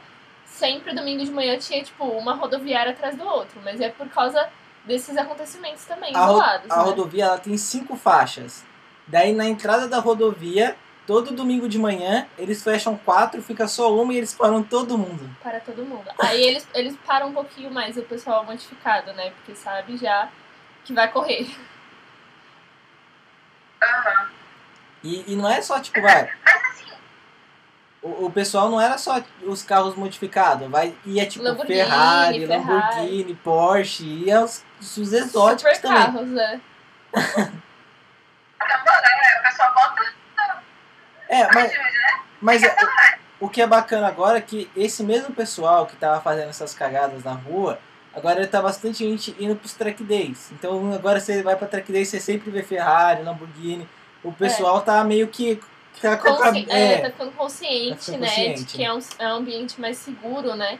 Sempre domingo de manhã tinha, tipo, uma rodoviária atrás do outro. Mas é por causa desses acontecimentos também, A, ro- isolados, a né? rodovia ela tem cinco faixas. Daí na entrada da rodovia, todo domingo de manhã, eles fecham quatro, fica só uma e eles param todo mundo. Para todo mundo. Aí eles, eles param um pouquinho mais o pessoal modificado, né? Porque sabe já que vai correr. Aham. E, e não é só, tipo, vai. Mas assim, O, o pessoal não era só os carros modificados, vai, ia tipo Lamborghini, Ferrari, Ferrari. Lamborghini, Porsche, ia os, os exóticos Super também. carros, *laughs* né? caramba, né? O pessoal bota É, mas, né? mas é, o que é bacana agora é que esse mesmo pessoal que tava fazendo essas cagadas na rua, agora tá bastante gente indo pros track days. Então agora você vai pra track days, você sempre vê Ferrari, Lamborghini. O pessoal tá meio que. Tá com a Consci... cabe- É, é, tá ficando consciente, Tá ficando né? consciente. De que é um, é um ambiente mais seguro, né?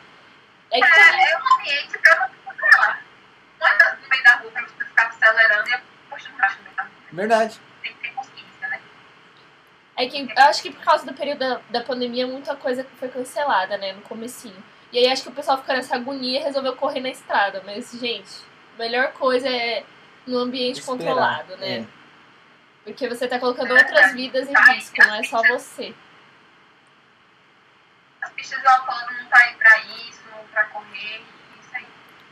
É que também É, é um ambiente pra você acelerar. Não é no meio da rua pra você ficar acelerando e postando racha no meio da rua. verdade. Tem que ter consciência, né? É que eu acho que por causa do período da, da pandemia, muita coisa foi cancelada, né, no comecinho. E aí acho que o pessoal ficou nessa agonia e resolveu correr na estrada. Mas, gente, a melhor coisa é no ambiente Esperar, controlado, né? é. Porque você tá colocando outras vidas em risco, não é só você. As pistas do autódromo não tá aí pra isso, pra correr, isso aí.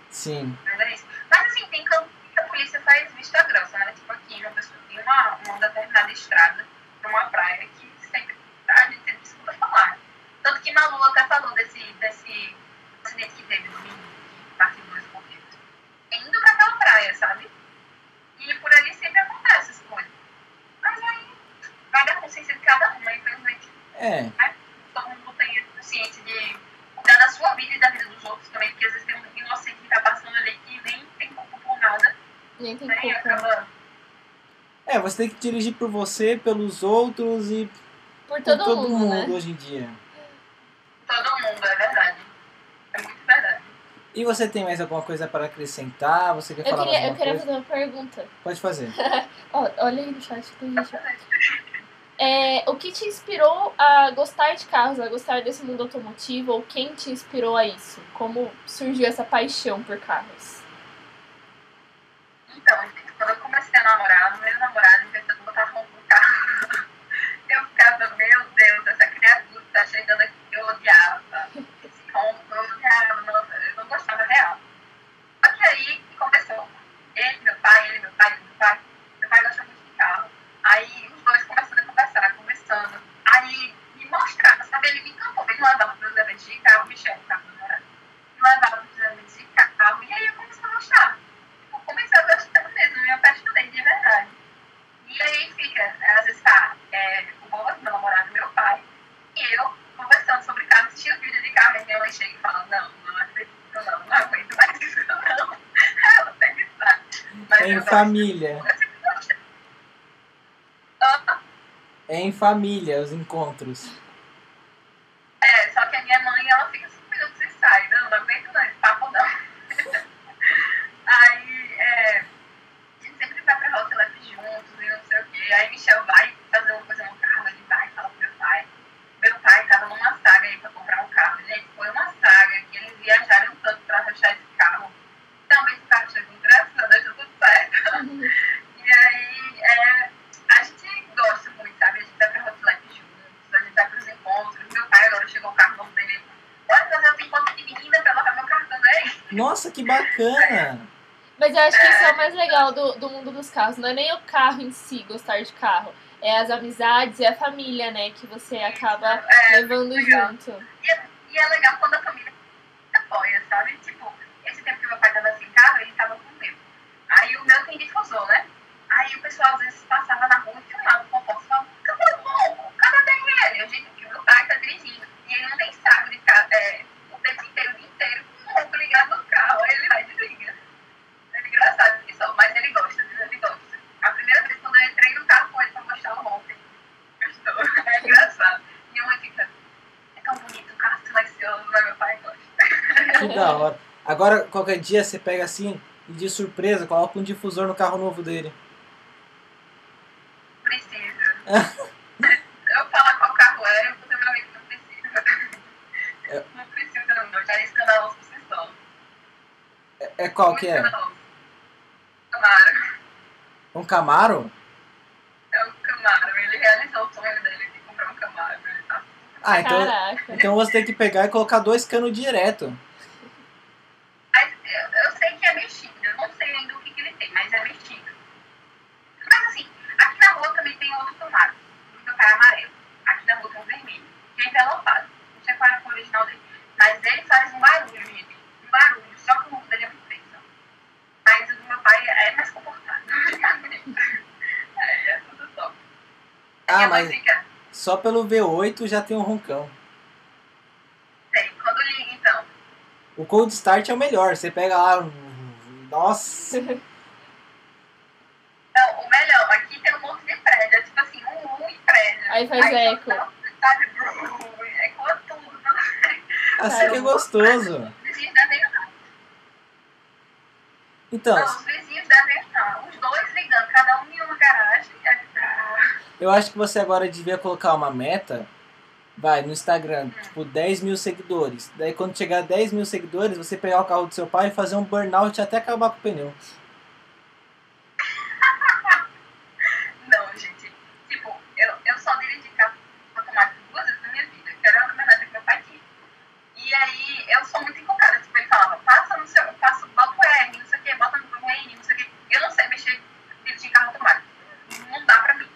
Sim. Mas é isso. Mas assim, tem campo que a polícia faz vista grossa, né? Tipo aqui, uma pessoa tem uma, uma determinada estrada pra uma praia que sempre a gente sempre escuta falar. Tanto que Malu até falou desse, desse acidente que teve no domingo, que partiu dois correios. Indo pra aquela praia, sabe? E por ali sempre acontece essas coisas. Mas aí vai dar consciência de cada um, né? Infelizmente É. todo mundo tem consciência de cuidar da sua vida e da vida dos outros também, porque às vezes tem um inocente que tá passando ali que nem tem culpa por nada, Nem tem né? Culpa. acaba. É, você tem que dirigir por você, pelos outros e Por por todo, todo mundo, mundo né? hoje em dia. Todo mundo, é verdade. É muito verdade. E você tem mais alguma coisa para acrescentar? Você quer Eu falar queria, eu queria coisa? fazer uma pergunta. Pode fazer. *laughs* Olha aí no chat, tem gente. É, o que te inspirou a gostar de carros, a gostar desse mundo automotivo? Ou quem te inspirou a isso? Como surgiu essa paixão por carros? Então, quando eu comecei a namorar, meu namorado inventou de botar roupa no carro. *laughs* Eu ficava, meu Deus, essa criatura tá chegando aqui, eu odiava. Esse ronco, eu odiava, eu não gostava real. Só que aí começou. Ele, meu pai, ele, meu pai, meu pai. Meu pai gosta muito de carro. Aí ele me encantou, ele mandava os meus eventos de carro, o Michel estava namorando, me mandava os Zé eventos de carro, e aí eu comecei a gostar. Eu comecei a gostar mesmo, me apaixonei de verdade. E aí fica, às vezes tá é, o meu namorado, meu pai, e eu conversando sobre carro, assistindo vídeo de carro, e minha mãe chega e fala, não, não acredito, não, não aguento mais isso, não. *laughs* Ela tem que estar. Né? Em família. É em família os encontros. Bacana! Mas eu acho que isso é o mais legal do, do mundo dos carros. Não é nem o carro em si, gostar de carro. É as amizades e a família, né? Que você acaba É, levando legal. junto. E é, e é legal quando a família apoia, sabe? Tipo, esse tempo que meu pai tava sem carro, ele tava com o meu. Aí o meu tem difusor, né? Aí o pessoal às vezes passava na rua e filmava o fofoca e falava, cadê o louco? Cadê ele? Eu digo que o meu pai tá dirigindo. E ele não tem saco de ficar é, o tempo inteiro, o dia inteiro, com o louco ligado no carro. Aí ele vai e desliga. É engraçado isso, mas ele gosta, viu? ele gosta. A primeira vez quando eu entrei no carro com ele pra mostrar o roupa, gostou. É engraçado. Minha mãe fica, é tão bonito, um carro silencioso, mas meu pai gosta. Que da hora. Agora, qualquer dia você pega assim e de surpresa coloca um difusor no carro novo dele. Precisa. eu falo qual carro é, eu vou ter meu amigo que não precisa. É. Não precisa, não. Já é escandaloso por si só. É, é qual Muito que é? escandaloso. Camaro. Um Camaro? É um Camaro. Ele realizou o sonho dele de comprar um Camaro. Ele tá Ah, então, Caraca. então você tem que pegar e colocar dois canos direto. Mas eu, eu sei que é mexido, eu não sei ainda o que, que ele tem, mas é mexido. Mas assim, aqui na rua também tem outro tomate, o meu pai é amarelo. Aqui na rua tem um vermelho, que é envelopado. Não sei qual é a cor original dele. Mas ele faz um barulho, gente. Um barulho, só que o mundo dele é muito preto. Mas o do meu pai é mais comportado. é, é tudo top. Ah, Minha mãe mas fica, só pelo V8 já tem um roncão. tem, quando liga então. O Cold Start é o melhor. Você pega lá. um- Nossa! *laughs* Não, o melhor, aqui tem um monte de prédio, é tipo assim, um, um em prédio. Aí faz eco. Sabe, brum, ecoa tudo. Assim que é gostoso. Então, Não, os vizinhos devem não. Os dois ligando, cada um em uma garagem. É pra... eu acho que você agora devia colocar uma meta. Vai, no Instagram, tipo, 10 mil seguidores. Daí quando chegar a 10 mil seguidores, você pegar o carro do seu pai e fazer um burnout até acabar com o pneu. Não, gente. Tipo, eu, eu só dirigi carro automático duas vezes na minha vida. Que era a verdade que meu pai tinha. E aí, eu sou muito encucada. Tipo, ele falava, passa no seu, passa, bota o R, não sei o quê, bota no N, não sei o quê. Eu não sei mexer, dirigir carro automático. Não dá pra mim.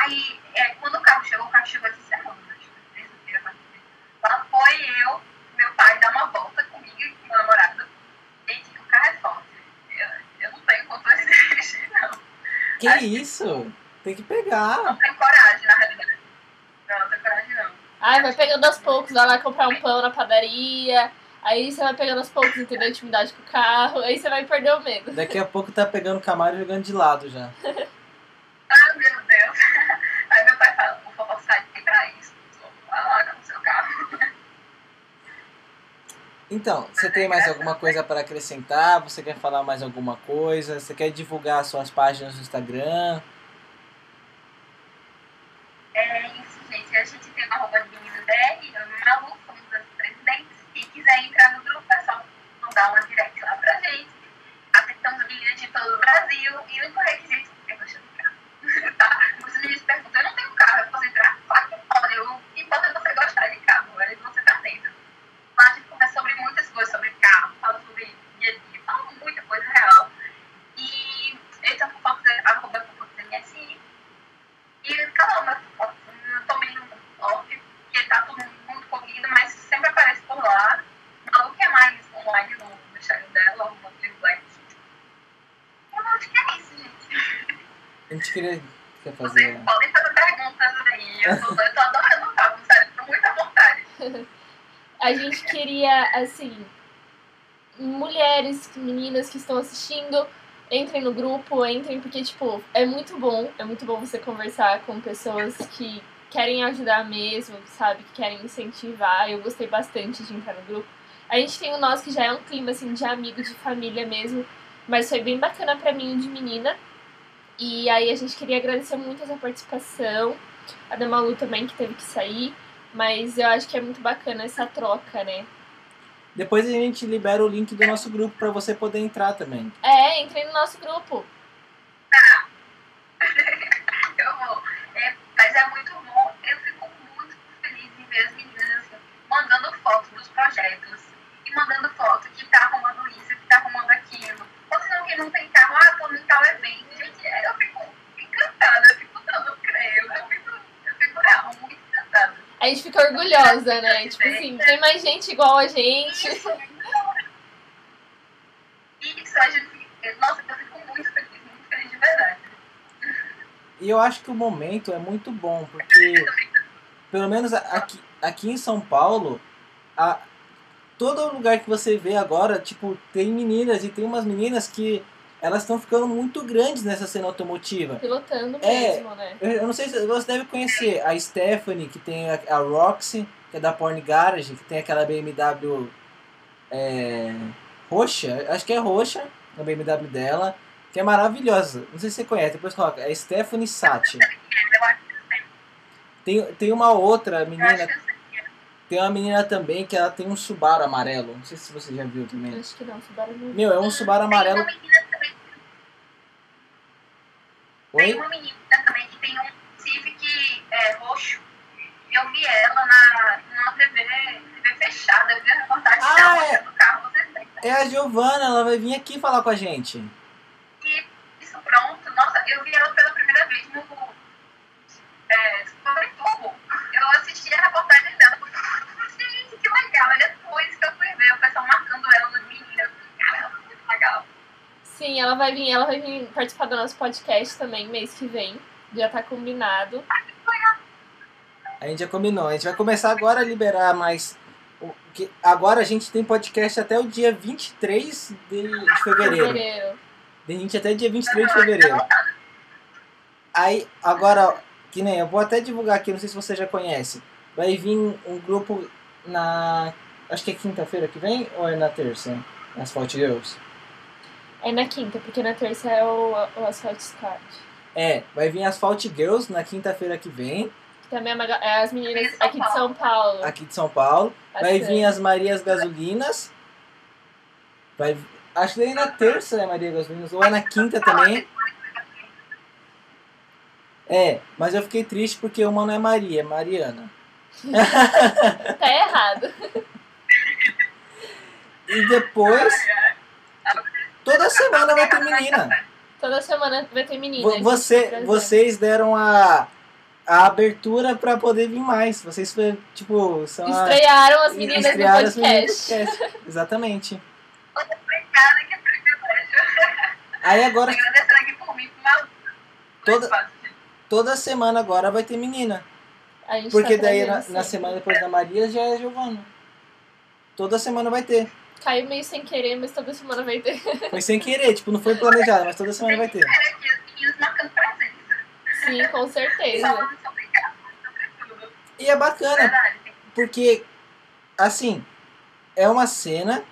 Aí, é, quando o carro chegou, o carro chegou essa semana, né? Chegou terça-feira, quarta-feira. Lá foi eu, meu pai, dar uma volta comigo e com meu namorado. Gente, o carro é forte. Eu, eu não tenho controle de dirigir, não. Que isso? Tem que pegar. Não tenho coragem, na realidade. Não, não tenho coragem, não. Ai, vai pegando aos poucos, vai lá comprar um pão na padaria. Aí você vai pegando aos poucos, entender a intimidade com o carro. Aí você vai perder o medo. Daqui a pouco tá pegando o Camaro e jogando de lado já. *laughs* Ah, meu Deus. Aí meu pai fala, sai pra isso. Vai lá com o seu carro. *laughs* Então, você tem mais alguma coisa para acrescentar? Você quer falar mais alguma coisa? Você quer divulgar suas páginas no Instagram? É isso, gente. A gente tem uma arroba de eu e Malu, somos as presidentes. E quiser entrar no grupo, é só mandar uma direct lá pra gente. Aceitamos meninas de todo o Brasil. E o único requisito é gostar do carro. tá? Os meninos perguntam, eu não tenho carro, eu posso entrar? Claro que pode. Importa é você gostar de carro, aí você tá dentro. Lá a gente conversa sobre muitas coisas, sobre carro, fala sobre dia a dia, fala muita coisa real. E esse é o Fofox, arroba Fofox MSI. E caramba, eu tô meio off, porque tá tudo muito corrido, mas sempre aparece por lá. Malu que é mais online no, no Instagram dela, o Flip Black. Eu acho que é isso, gente. A gente queria quer Vocês fazer. podem fazer perguntas aí. Eu tô, eu tô adorando o papo, sério, tô muito à vontade. *laughs* a gente queria, assim, mulheres, meninas que estão assistindo, entrem no grupo, entrem, porque, tipo, é muito bom, é muito bom você conversar com pessoas que querem ajudar mesmo, sabe, que querem incentivar. Eu gostei bastante de entrar no grupo. A gente tem o nosso que já é um clima, assim, de amigo, de família mesmo, mas foi bem bacana pra mim de menina. E aí a gente queria agradecer muito essa participação, a da Malu também, que teve que sair, mas eu acho que é muito bacana essa troca, né? Depois a gente libera o link do nosso grupo pra você poder entrar também. É, entrei no nosso grupo. *laughs* Eu vou. É, mas é muito bom. Eu fico muito feliz em ver as meninas assim, mandando foto dos projetos. E mandando foto que tá arrumando isso, que tá arrumando aquilo. Que não tem carro, ah, tô em tal evento. Gente, eu fico encantada, eu fico dando creio. Eu fico, eu fico real, muito encantada. A gente fica orgulhosa, né? Tipo assim, tem mais gente igual a gente. Isso, isso, a gente nossa, eu fico muito feliz, muito feliz de verdade. E eu acho que o momento é muito bom, porque pelo menos aqui, aqui em São Paulo, a, todo lugar que você vê agora, tipo, tem meninas e tem umas meninas que elas estão ficando muito grandes nessa cena automotiva. Pilotando É. mesmo, né? Eu, não sei se você deve conhecer a Stephanie, que tem a, a Roxy, que é da Porn Garage, que tem aquela BMW é, roxa, acho que é roxa, a BMW dela, que é maravilhosa. Não sei se você conhece, depois coloca, é Stephanie Sati. Eu acho que eu sei. Tem, tem uma outra Eu acho menina. Tem uma menina também que ela tem um Subaru amarelo. Não sei se você já viu também. Acho que não, Subaru não. Meu, é um Subaru Tem amarelo. uma menina também, tem Oi? uma menina também que tem um Civic é, roxo. Eu vi ela na, numa TV, TV fechada, eu vi a reportagem Ah, dela é. no carro, você tem. É a Giovana, ela vai vir aqui falar com a gente. E isso pronto, nossa, eu vi ela pela primeira vez no é, Super Turbo. Eu assisti a reportagem dela. Legal. E depois que eu fui ver o pessoal marcando ela no menino, eu caramba, muito legal. Sim, ela vai vir, ela vai vir participar do nosso podcast também mês que vem. Já tá combinado. A gente já combinou. A gente vai começar agora a liberar mais. o que- Agora a gente tem podcast até o dia 23 de, de fevereiro. Fevereiro. Tem gente até dia 23 de fevereiro. Aí, agora, que nem eu vou até divulgar aqui, não sei se você já conhece. Vai vir um grupo na. Acho que é quinta-feira que vem ou é na terça? Nas Fault Girls? É na quinta, porque na terça é o, o Asphalt Squad. É, vai vir as Fault Girls na quinta-feira que vem, Que também é, é as meninas aqui de São Paulo. aqui de São Paulo. Vai vir as Marias Gasolinas. Vai, acho que é na terça é Maria Gasolinas, ou é na quinta também. É, mas eu fiquei triste porque uma não é Maria, é Mariana. Tá errado. E depois, toda semana vai ter menina. Toda semana vai ter menina. Você, vocês deram a, a abertura pra poder vir mais. Vocês, tipo, são a, Estrearam as meninas do estrearam as meninas podcast. podcast. Exatamente. Obrigada, que privilégio. Aí agora. Toda- toda semana agora vai ter menina. Porque tá daí na, na sempre. semana depois da Maria já é Giovana. Toda semana vai ter. Caiu meio sem querer, mas toda semana vai ter. *laughs* Foi sem querer, tipo, não foi planejado, mas toda semana vai ter. Sim, com certeza. E é bacana, porque, assim, é uma cena,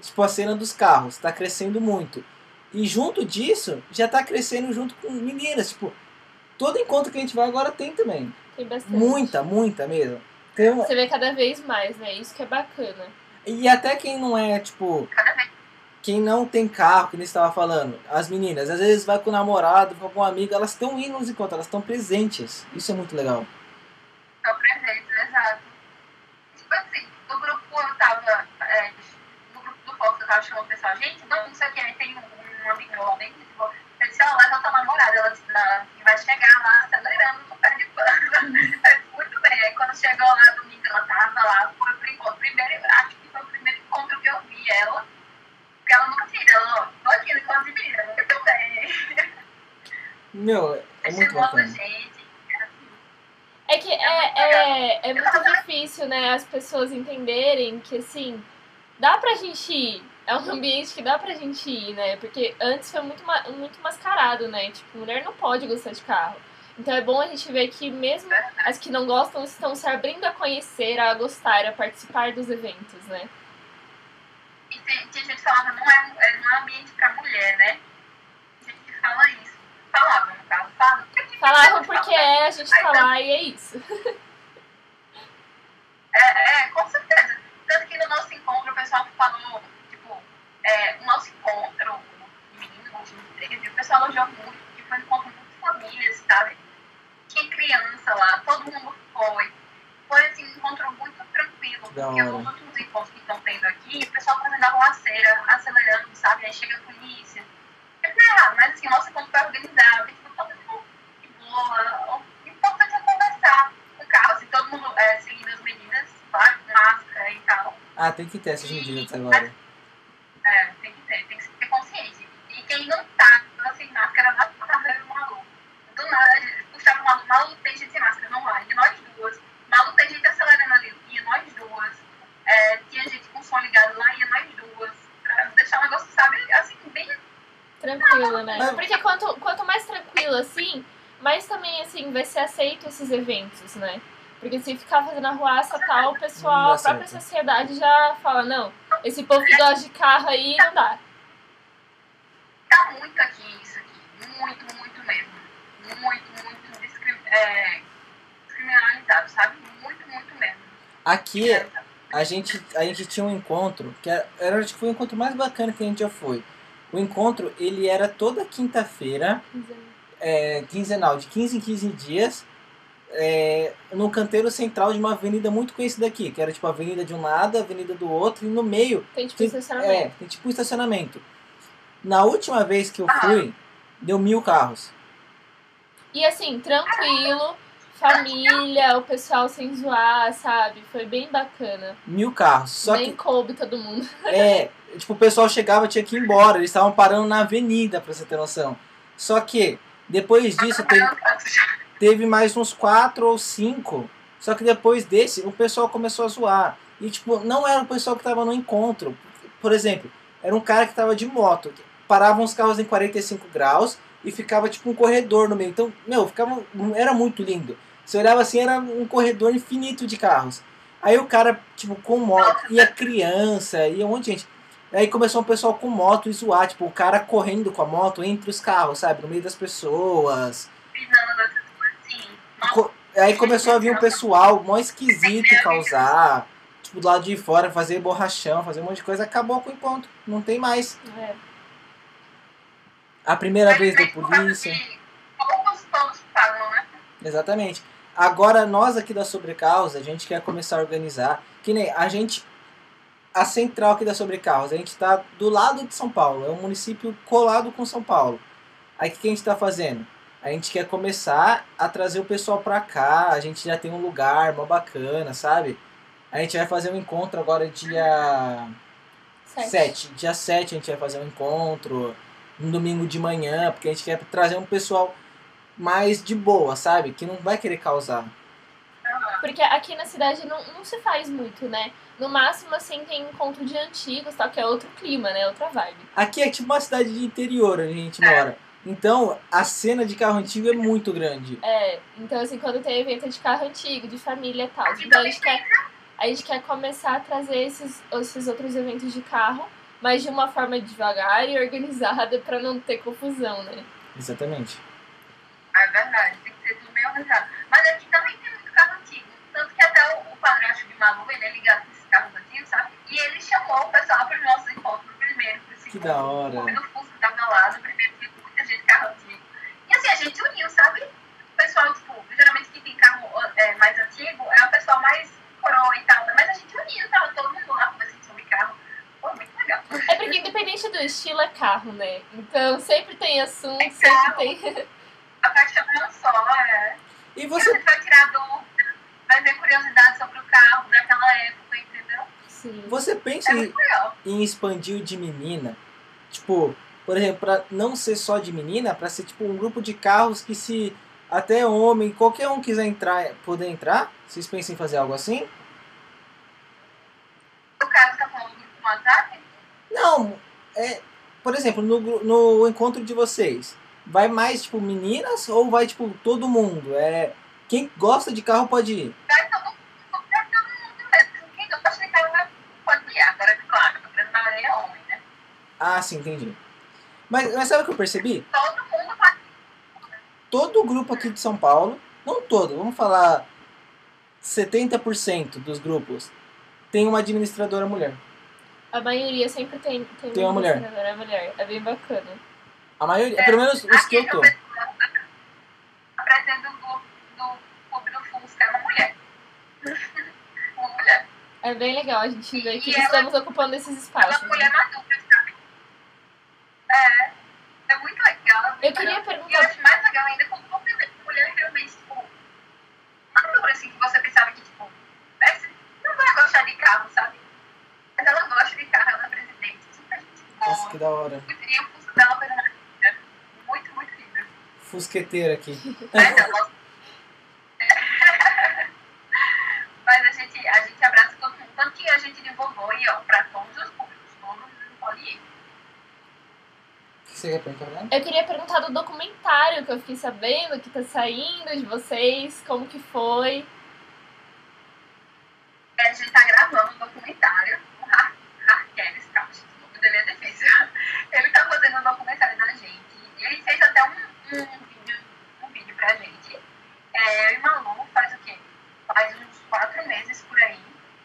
tipo a cena dos carros, tá crescendo muito. E junto disso, já tá crescendo junto com meninas, tipo, todo encontro que a gente vai agora tem também. Tem bastante. Muita, muita mesmo. Tem uma- Você vê cada vez mais, né? Isso que é bacana. E até quem não é, tipo, Cada vez quem não tem carro, que nem você estava falando, as meninas, às vezes vai com o namorado, com algum amigo, elas estão indo nos encontros, elas estão presentes. Isso é muito legal. estão presentes, exato. Tipo assim, no grupo eu tava. É, no grupo do Fox eu tava chamando o pessoal, gente, não, não sei o que, aí tem um, um amigo meu lá tipo, eu disse, ó, leva tua namorada, ela disse, não, que vai chegar lá acelerando no pé de pano. *laughs* Muito bem, aí quando chegou lá domingo, ela tava lá, foi pro encontro. Primeiro, acho que foi o primeiro encontro que eu vi ela. Porque ela nunca tinha, ela, ó, tô aqui no encontro de menina, muito bem. *laughs* Meu, é muito bacana. gente. É que é, é, é muito difícil, né, as pessoas entenderem que, assim, dá pra gente ir. É um ambiente que dá pra gente ir, né? Porque antes foi muito, muito mascarado, né? Tipo, mulher não pode gostar de carro. Então é bom a gente ver que mesmo as que não gostam estão se abrindo a conhecer, a gostar, a participar dos eventos, né? E tem, tem gente que falava, não é, é, não é um ambiente pra mulher, né? Tem gente que fala isso. Falava, no caso, fala. Falavam porque fala? é, a gente tá lá e é isso. É, é, com certeza. Tanto que no nosso encontro o pessoal falou, é, o nosso encontro, o menino, o último 13, o pessoal elogiou muito, porque foi um encontro muito famílias, sabe? Tinha criança lá, todo mundo foi. Foi assim, um encontro muito tranquilo, Da porque hora. os últimos encontros que estão tendo aqui, o pessoal fazendo arruaceira, acelerando, sabe? Aí chega a polícia. É errado, mas assim, o nosso encontro foi organizado, e, tipo, todo mundo de boa. O importante é conversar com o carro, assim, todo mundo é, seguindo as medidas, claro, com máscara e tal. Ah, tem que ter essas medidas agora. É, tem que ter, tem que ter consciência. E quem não tá sem máscara vai pra ver o maluco. Do nada, eles maluco tem gente sem máscara, não vai. E nós duas. Maluco tem gente acelerando ali, ia nós duas. É, tinha gente com som ligado lá, ia nós duas. Pra deixar o negócio, sabe, assim, bem. Tranquilo, né? Porque quanto, quanto mais tranquilo assim, mais também assim vai ser aceito esses eventos, né? Porque se ficar fazendo arruaça e tal, o pessoal, a própria certo. sociedade já fala, não, esse povo que gosta de carro aí não dá. Tá muito aqui isso aqui. Muito, muito mesmo. Muito, é, descriminalizado, sabe? Muito, muito mesmo. Aqui a gente, a gente tinha um encontro, que era, era acho que foi o encontro mais bacana que a gente já foi. O encontro, ele era toda quinta-feira, é, quinzenal, de 15 em 15 dias, é, no canteiro central de uma avenida muito conhecida aqui, que era tipo a avenida de um lado, a avenida do outro, e no meio Tem tipo tem, estacionamento. é, tem tipo um estacionamento. Na última vez que eu fui, deu mil carros. E assim, tranquilo, família, o pessoal sem zoar, sabe? Foi bem bacana. Mil carros. Só bem que coube todo mundo. *laughs* É, tipo, o pessoal chegava tinha que ir embora. Eles estavam parando na avenida, pra você ter noção. Só que, depois disso, teve, teve mais uns quatro ou cinco. Só que depois desse, o pessoal começou a zoar. E, tipo, não era o pessoal que tava no encontro. Por exemplo, era um cara que tava de moto. Paravam os carros em 45 graus e ficava, tipo, um corredor no meio. Então, meu, ficava, era muito lindo. Você olhava assim, era um corredor infinito de carros. Aí o cara, tipo, com moto, ia criança, ia um monte de gente. Aí começou um pessoal com moto e zoar, tipo, o cara correndo com a moto entre os carros, sabe? No meio das pessoas. Aí começou a vir um pessoal mó esquisito causar, tipo, do lado de fora, fazer borrachão, fazer um monte de coisa. Acabou com o encontro, não tem mais. É. A primeira vez da polícia. Todos, pagam, né? Exatamente. Agora, nós aqui da Sobrecausa, a gente quer começar a organizar. Que nem a gente. A central aqui da Sobrecausa, a gente está do lado de São Paulo. É um município colado com São Paulo. Aí o que a gente está fazendo? A gente quer começar a trazer o pessoal pra cá. A gente já tem um lugar mó bacana, sabe? A gente vai fazer um encontro agora dia Sete. 7. Dia 7 a gente vai fazer um encontro. Um domingo de manhã, porque a gente quer trazer um pessoal mais de boa, sabe? Que não vai querer causar. Porque aqui na cidade não, não se faz muito, né? No máximo, assim, tem encontro de antigos, tal, que é outro clima, né? Outra vibe. Aqui é tipo uma cidade de interior onde a gente mora. Então, a cena de carro antigo é muito grande. É, então assim, quando tem evento de carro antigo, de família e tal. Então a gente quer, a gente quer começar a trazer esses, esses outros eventos de carro, mas de uma forma devagar e organizada pra não ter confusão, né? Exatamente. É verdade, tem que ser tudo bem organizado. Mas aqui também tem muito carro antigo. Tanto que até o, o padrasto de Malu, ele é ligado nesses carros antigos, sabe? E ele chamou o pessoal para os nossos encontros primeiro. Que da hora. O do Fusca tava lá, no primeiro dia, com muita gente de carro antigo. E assim, a gente uniu, sabe? O pessoal, tipo, geralmente quem tem carro é, mais antigo é o pessoal mais coroa e tal, né? Mas a gente uniu, tava todo mundo lá conversando sobre carro. Foi muito legal. É porque independente do estilo é carro, né? Então sempre tem assunto, É sempre tem. A paixão é um só, é. E você. você vai tirar dúvida, vai ver curiosidade sobre o carro daquela época, entendeu? Sim. Você pensa É em, em expandir o de menina? Tipo, por exemplo, pra não ser só de menina, pra ser tipo um grupo de carros que se até homem, qualquer um quiser entrar, poder entrar? Vocês pensam em fazer algo assim? caso, tá falando do WhatsApp? Não, é. Por exemplo, no, no encontro de vocês, vai mais, tipo, meninas ou vai, tipo, todo mundo? É. Quem gosta de carro pode ir. Vai todo mundo, vai todo mundo mesmo. Quem gosta de carro pode ir. Agora, claro, a grande maioria é homem, né? Ah, sim, entendi. Mas, mas sabe o que eu percebi? Todo mundo pode Todo o grupo aqui de São Paulo, não todo, vamos falar 70% dos grupos, tem uma administradora mulher. A maioria sempre tem, tem, Tem uma mulher. administradora mulher. É bem bacana. A maioria, pelo menos os que eu tô. A presidente do, do, do clube do Fusca é uma mulher. *laughs* uma mulher. É bem legal a gente ver que E ela- estamos ocupando esses Ela é espaços. uma mulher né? madura, sabe? É. É muito legal. é muito Eu queria legal. E eu perguntar. acho mais legal ainda quando você vê mulher realmente, tipo, madura, assim, que você pensava que, tipo, não vai gostar de carro, sabe? Mas ela gosta de carro, ela é presidente, super gente boa. Nossa, que da hora. E o Fusca dela uma linda. Muito, muito linda. Fusqueteira aqui. Mas ela- *laughs* Mas a gente, a gente abraça todo mundo. Tanto que a gente divulgou e, ó, pra todos os públicos. Todo mundo pode ir. O que você quer perguntar? Eu queria perguntar do documentário que eu fiquei sabendo que tá saindo de vocês, como que foi. É, a gente tá gravando um documentário, o Har- Harkelis Castro, o nome dele é difícil. Um documentário da gente. E ele fez até um, um vídeo, um vídeo pra gente. É, eu e Malu faz o quê? Faz uns quatro meses por aí.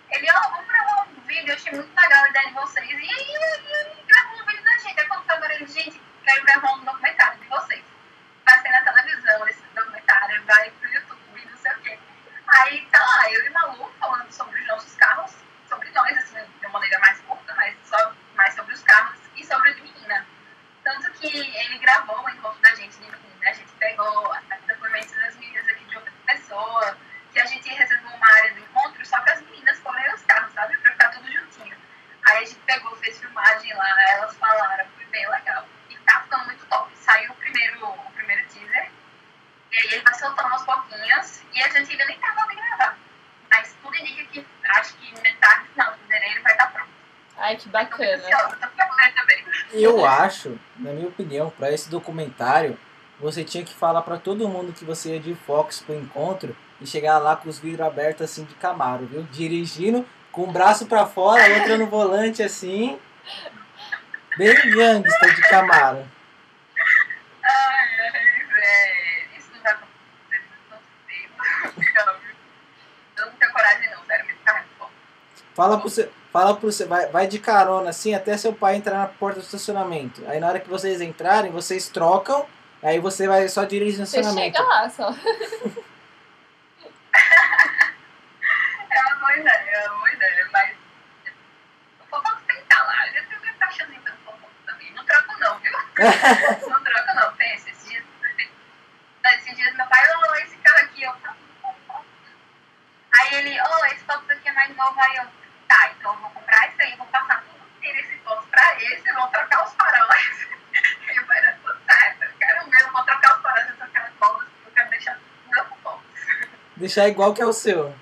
Ele, ó, vamos gravar um vídeo, eu achei muito legal a ideia de vocês. E aí gravou um vídeo da gente. Aí quando foi agora ele, gente, quero gravar um documentário de vocês. Vai ser na televisão esse documentário, vai pro YouTube, não sei o quê. Aí tá lá, eu e Malu falando sobre os nossos carros, sobre nós, assim, de uma maneira mais curta, mas só mais sobre os carros e sobre de menina. Tanto que ele gravou o encontro da gente de menina, a gente pegou depoimentos das meninas aqui de outra pessoa, que a gente reservou uma área do encontro só para as meninas forem os carros, sabe? Pra ficar tudo juntinho. Aí a gente pegou, fez filmagem lá, elas falaram, foi bem legal. E tá ficando muito top. Saiu o primeiro, o primeiro teaser, e aí ele vai soltando aos pouquinhos, e a gente ainda nem terminou de gravar. Mas tudo indica que acho que metade, final de fevereiro vai estar pronto. Ai, que bacana. Eu acho, na minha opinião, pra esse documentário, você tinha que falar pra todo mundo que você ia de Fox pro encontro e chegar lá com os vidros abertos assim de Camaro, viu? Dirigindo com o braço pra fora, a outra no volante assim. Bem gangsta de Camaro. Ai, ai, velho. Isso não vai acontecer, não sei. Eu não tenho coragem não, sério, me carro bom. Fala pro seu, fala pro seu, vai, vai de carona assim até seu pai entrar na porta do estacionamento. Aí na hora que vocês entrarem, vocês trocam, aí você vai só dirigir no Você estacionamento. chega lá só. *laughs* É uma boa ideia, é uma boa ideia, mas eu vou tentar lá. Eu tenho minha caixazinha pelo fofoco também. Não troco não, viu? *laughs* não troco não, pensa. Esses dias, esses dias meu pai, ô, esse carro aqui, eu Aí ele, ô, esse Fox aqui é mais novo, aí eu, tá, então eu vou comprar esse aí, vou passar tudo inteiro esse Fox pra esse, vou trocar os faróis. E *laughs* eu falei, tudo certo, eu quero ver, eu vou trocar os faróis, eu trocar as bolas, eu quero deixar tudo meu Fox. Deixar igual que é o seu.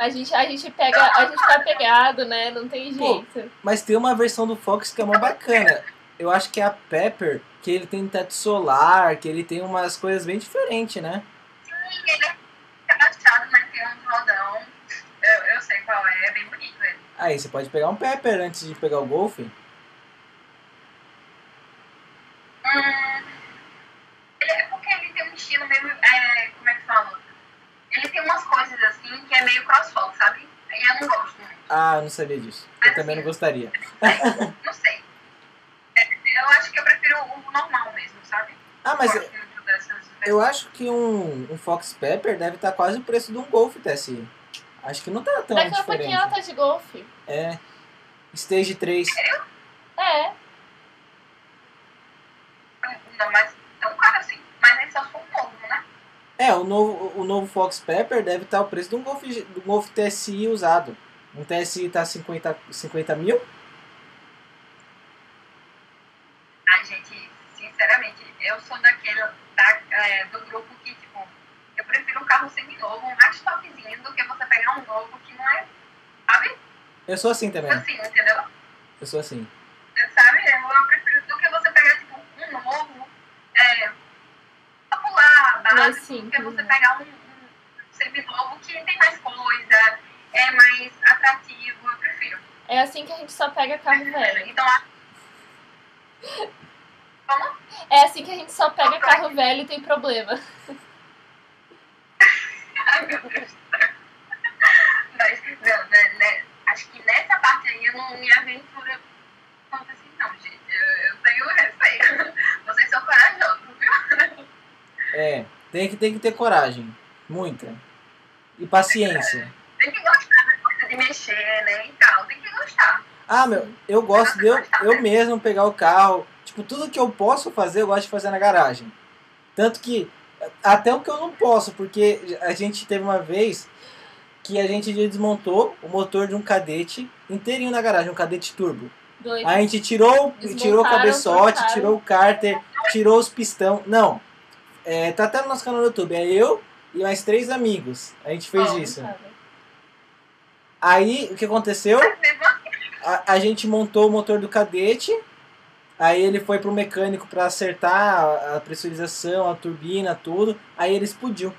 A gente, a gente pega, a gente tá pegado, né? Não tem Pô. jeito. Mas tem uma versão do Fox que é uma bacana. Eu acho que é a Pepper, que ele tem teto solar, que ele tem umas coisas bem diferentes, né? Sim, ele é agachado, mas tem um rodão. Eu, eu sei qual é, é bem bonito ele. Aí você pode pegar um Pepper antes de pegar o Golf. Hum, é porque ele tem um estilo meio. É, como é que fala? Ele tem umas coisas assim que é meio crossfall, sabe? E eu não gosto muito. Ah, eu não sabia disso. Eu também não gostaria. *laughs* Não sei. É, eu acho que eu prefiro o normal mesmo, sabe? Ah, mas dessas eu acho que um, um Fox Pepper deve estar quase o preço de um Golf TSI. Acho que não tá tão Daqui a pouquinho ela diferente. tá de golfe. É. Stage 3. É. Não, mas tão caro assim. Mas é só se for um novo, né? É, o novo, o novo Fox Pepper deve estar o preço de um Golf, de um Golf TSI usado. Um TSI tá 50, 50 mil? A gente, sinceramente, eu sou daquele da, é, do grupo que, prefiro um carro seminovo, um mais topzinho, do que você pegar um novo que não é, sabe? Eu sou assim também. assim, entendeu? Eu sou assim. Sabe? Eu prefiro do que você pegar, tipo, um novo, é, popular, Mais básico, do que você né? pegar um, um seminovo que tem mais coisa, é mais atrativo, eu prefiro. É assim que a gente só pega carro velho. Então, a- *laughs* como? É assim que a gente só pega carro velho e tem problema. *laughs* Ai, meu Deus do céu. Mas, não, né, né, acho que nessa parte aí eu não me aventuro tanto assim, não, gente. Eu, eu tenho receio. Vocês são corajosos, viu? É, tem que, tem que ter coragem. Muita. E paciência. Tem que gostar da coisa de mexer, né, e tal. Tem que gostar. Ah, meu, eu gosto de eu, eu mesmo pegar o carro. Tipo, tudo que eu posso fazer, eu gosto de fazer na garagem. Tanto que, até o que eu não posso, porque a gente teve uma vez que a gente desmontou o motor de um cadete inteirinho na garagem, um cadete turbo. Doido. A gente tirou, tirou o cabeçote, trocaram. tirou o cárter, tirou os pistão. Não, é, tá até no nosso canal no YouTube. É eu e mais três amigos. A gente fez Bom, isso. Aí, o que aconteceu? A, a gente montou o motor do cadete, aí ele foi pro mecânico para acertar a, pressurização, a turbina, tudo, aí ele explodiu.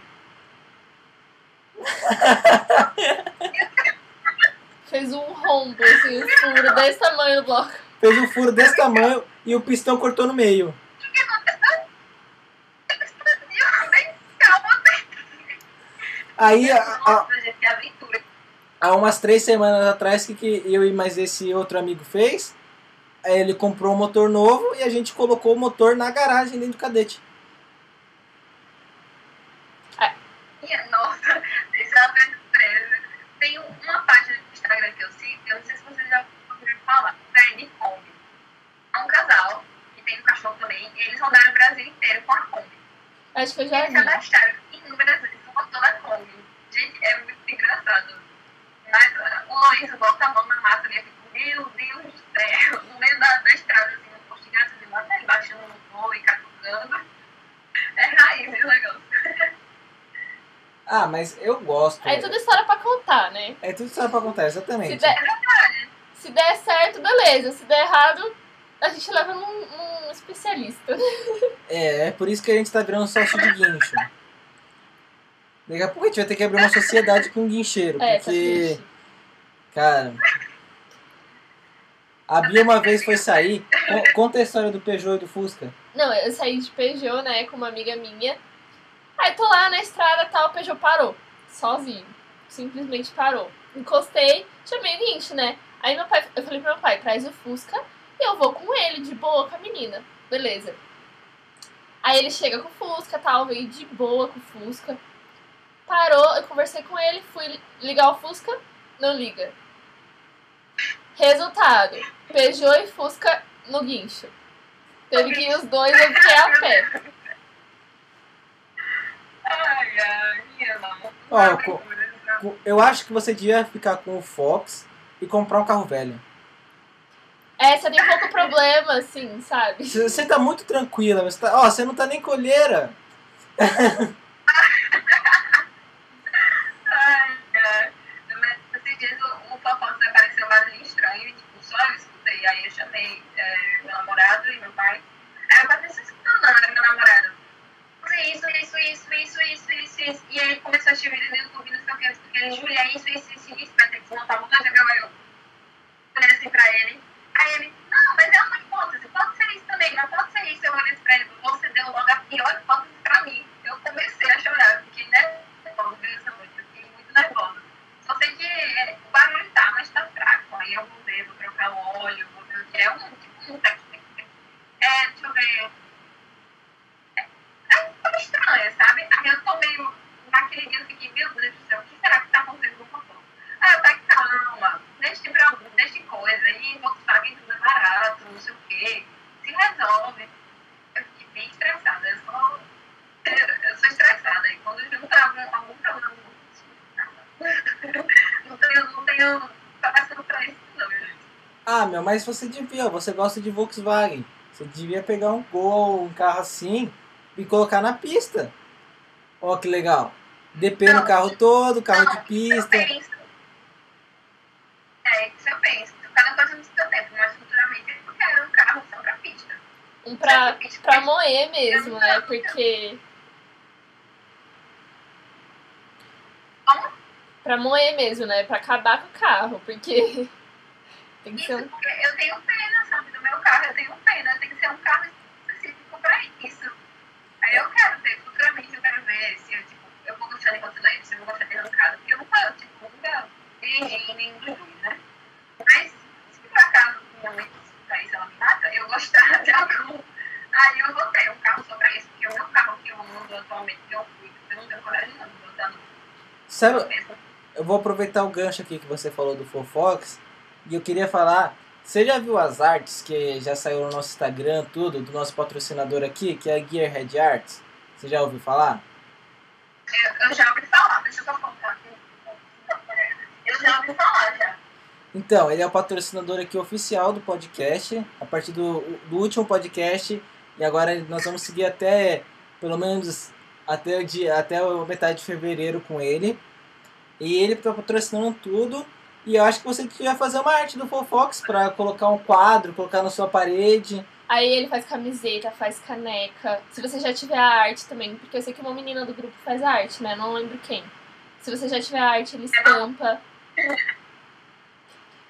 Fez um rombo, assim, um furo desse tamanho no bloco. Fez um furo desse tamanho e o pistão cortou no meio. Aí, a- a- há umas três semanas atrás, o que, que eu e mais esse outro amigo fez? Aí ele comprou um motor novo e a gente colocou o motor na garagem dentro do cadete. Minha nossa, esse é uma aventura. Tem uma página do Instagram que eu sigo, eu não sei se vocês já ouviram falar, Fred Kombi. É um casal que tem um cachorro também, e eles rodaram o Brasil inteiro com a Kombi. Acho que eu já Eles vi. se adastaram inúmeras vezes com toda a Kombi. Gente, é muito engraçado. Mas ah, o Lourenço bota a mão na massa e eu fico, meu Deus do céu, no meio da, da estrada, assim, no posto de gasolina, até ele baixando no voo e catucando. É raiz esse negócio. *laughs* Ah, mas eu gosto. Aí tudo história pra contar, né? É tudo só pra contar, Se exatamente. der, se der certo, beleza. Se der errado, a gente leva num, num especialista. *laughs* É, é por isso que a gente tá virando sócio de guincho. Daqui a pouco a gente vai ter que abrir uma sociedade com um guincheiro, É, tá porque, cara. A Bia uma vez foi sair. Con- Conta a história do Peugeot e do Fusca. Não, eu saí de Peugeot, né, com uma amiga minha. Aí tô lá na estrada tal, o Peugeot parou. Sozinho. Simplesmente parou. Encostei, chamei guincho, né? Aí meu pai, eu falei pro meu pai, traz o Fusca e eu vou com ele, de boa, com a menina. Beleza. Aí ele chega com o Fusca tal, veio de boa com o Fusca. Parou, eu conversei com ele, fui ligar o Fusca, não liga. Resultado, Peugeot e Fusca no guincho. Teve que ir os dois, eu fiquei a pé. Ai, ai, minha mão. Ó, co- Eu acho que você devia ficar com o Fox e comprar um carro velho. É, você tem pouco problema, assim, sabe? Você você tá muito tranquila, você, tá, ó, você não tá nem colheira. *laughs* Ai. Mas o, o Fofocos apareceu um barulho estranho tipo, só eu escutei. Aí eu chamei é, meu namorado e meu pai. Aí eu falei, você escutando, não, era meu namorado. Isso, isso, isso, isso, isso, isso, isso. E aí começou a assistir vídeo no YouTube, não sei o que. Eu expliquei, Júlia, isso, isso, isso, isso. Vai ter que montar um motor de avião. Eu olhei assim pra ele. Aí ele, não, mas é uma hipótese. Pode ser isso também, não pode ser isso. Eu olhei pra ele, você deu logo a pior hipótese pra mim. Eu comecei a chorar, fiquei nervosa nessa noite, fiquei muito nervosa. Sei que o barulho tá, mas tá fraco. Aí eu vou ver, vou trocar o óleo, vou ver o que é um tipo um. É, deixa eu ver. É, é tão estranho, sabe? Aí eu tô meio naquele dia fiquei, meu Deus do céu, o que será que tá acontecendo com o motor? Aí eu falei, calma, deixa de problema, deixa de coisa, e Volkswagen tudo é barato, não sei o quê, se resolve. Eu fiquei bem estressada, eu sou, *laughs* eu sou estressada, e quando eu junto algum, algum problema, não tenho, não tenho capacidade pra isso, não, gente. Ah, meu, mas você devia, você gosta de Volkswagen. Você devia pegar um Gol, um carro assim e colocar na pista. Ó, que legal. DP no Não. carro todo, carro de Não, pista. Eu penso. É, isso penso, cada coisa no seu tempo, mas futuramente eu quero um carro só pra pista. Um pra, pista, pra moer mesmo, né? Porque. Como? Pra moer mesmo, né? Pra acabar com o carro, porque. *laughs* Tem que ser Isso, um. porque eu tenho pena, sabe, do meu carro, eu tenho pena, tem que ser um carro específico pra isso. Aí eu quero ter, futuramente eu quero ver se eu, tipo, eu vou gostar de rotilete, se eu vou gostar de arrancada, porque eu nunca, tipo, nunca dirigi nenhum dos dois, né? Mas, se por acaso minha mãe pra isso ela me mata, eu gostar de algum, aí eu vou ter um carro só pra isso, porque o meu carro que eu ando atualmente, que eu fui, eu não tenho coragem não de botar no Sabe. Eu vou aproveitar o gancho aqui que você falou do Fofox e eu queria falar. Você já viu as artes que já saiu no nosso Instagram, tudo, do nosso patrocinador aqui, que é a Gearhead Arts? Você já ouviu falar? Eu, eu já ouvi falar, deixa eu só contar aqui. Eu já ouvi falar já. Então, ele é o patrocinador aqui oficial do podcast, a partir do, do último podcast, e agora nós vamos seguir até, pelo menos, até, o dia, até a metade de fevereiro com ele. E ele está patrocinando tudo, e eu acho que você devia fazer uma arte do Fofox para colocar um quadro, colocar na sua parede. Aí ele faz camiseta, faz caneca. Se você já tiver a arte também, porque eu sei que uma menina do grupo faz arte, né? Não lembro quem. Se você já tiver a arte, ele estampa.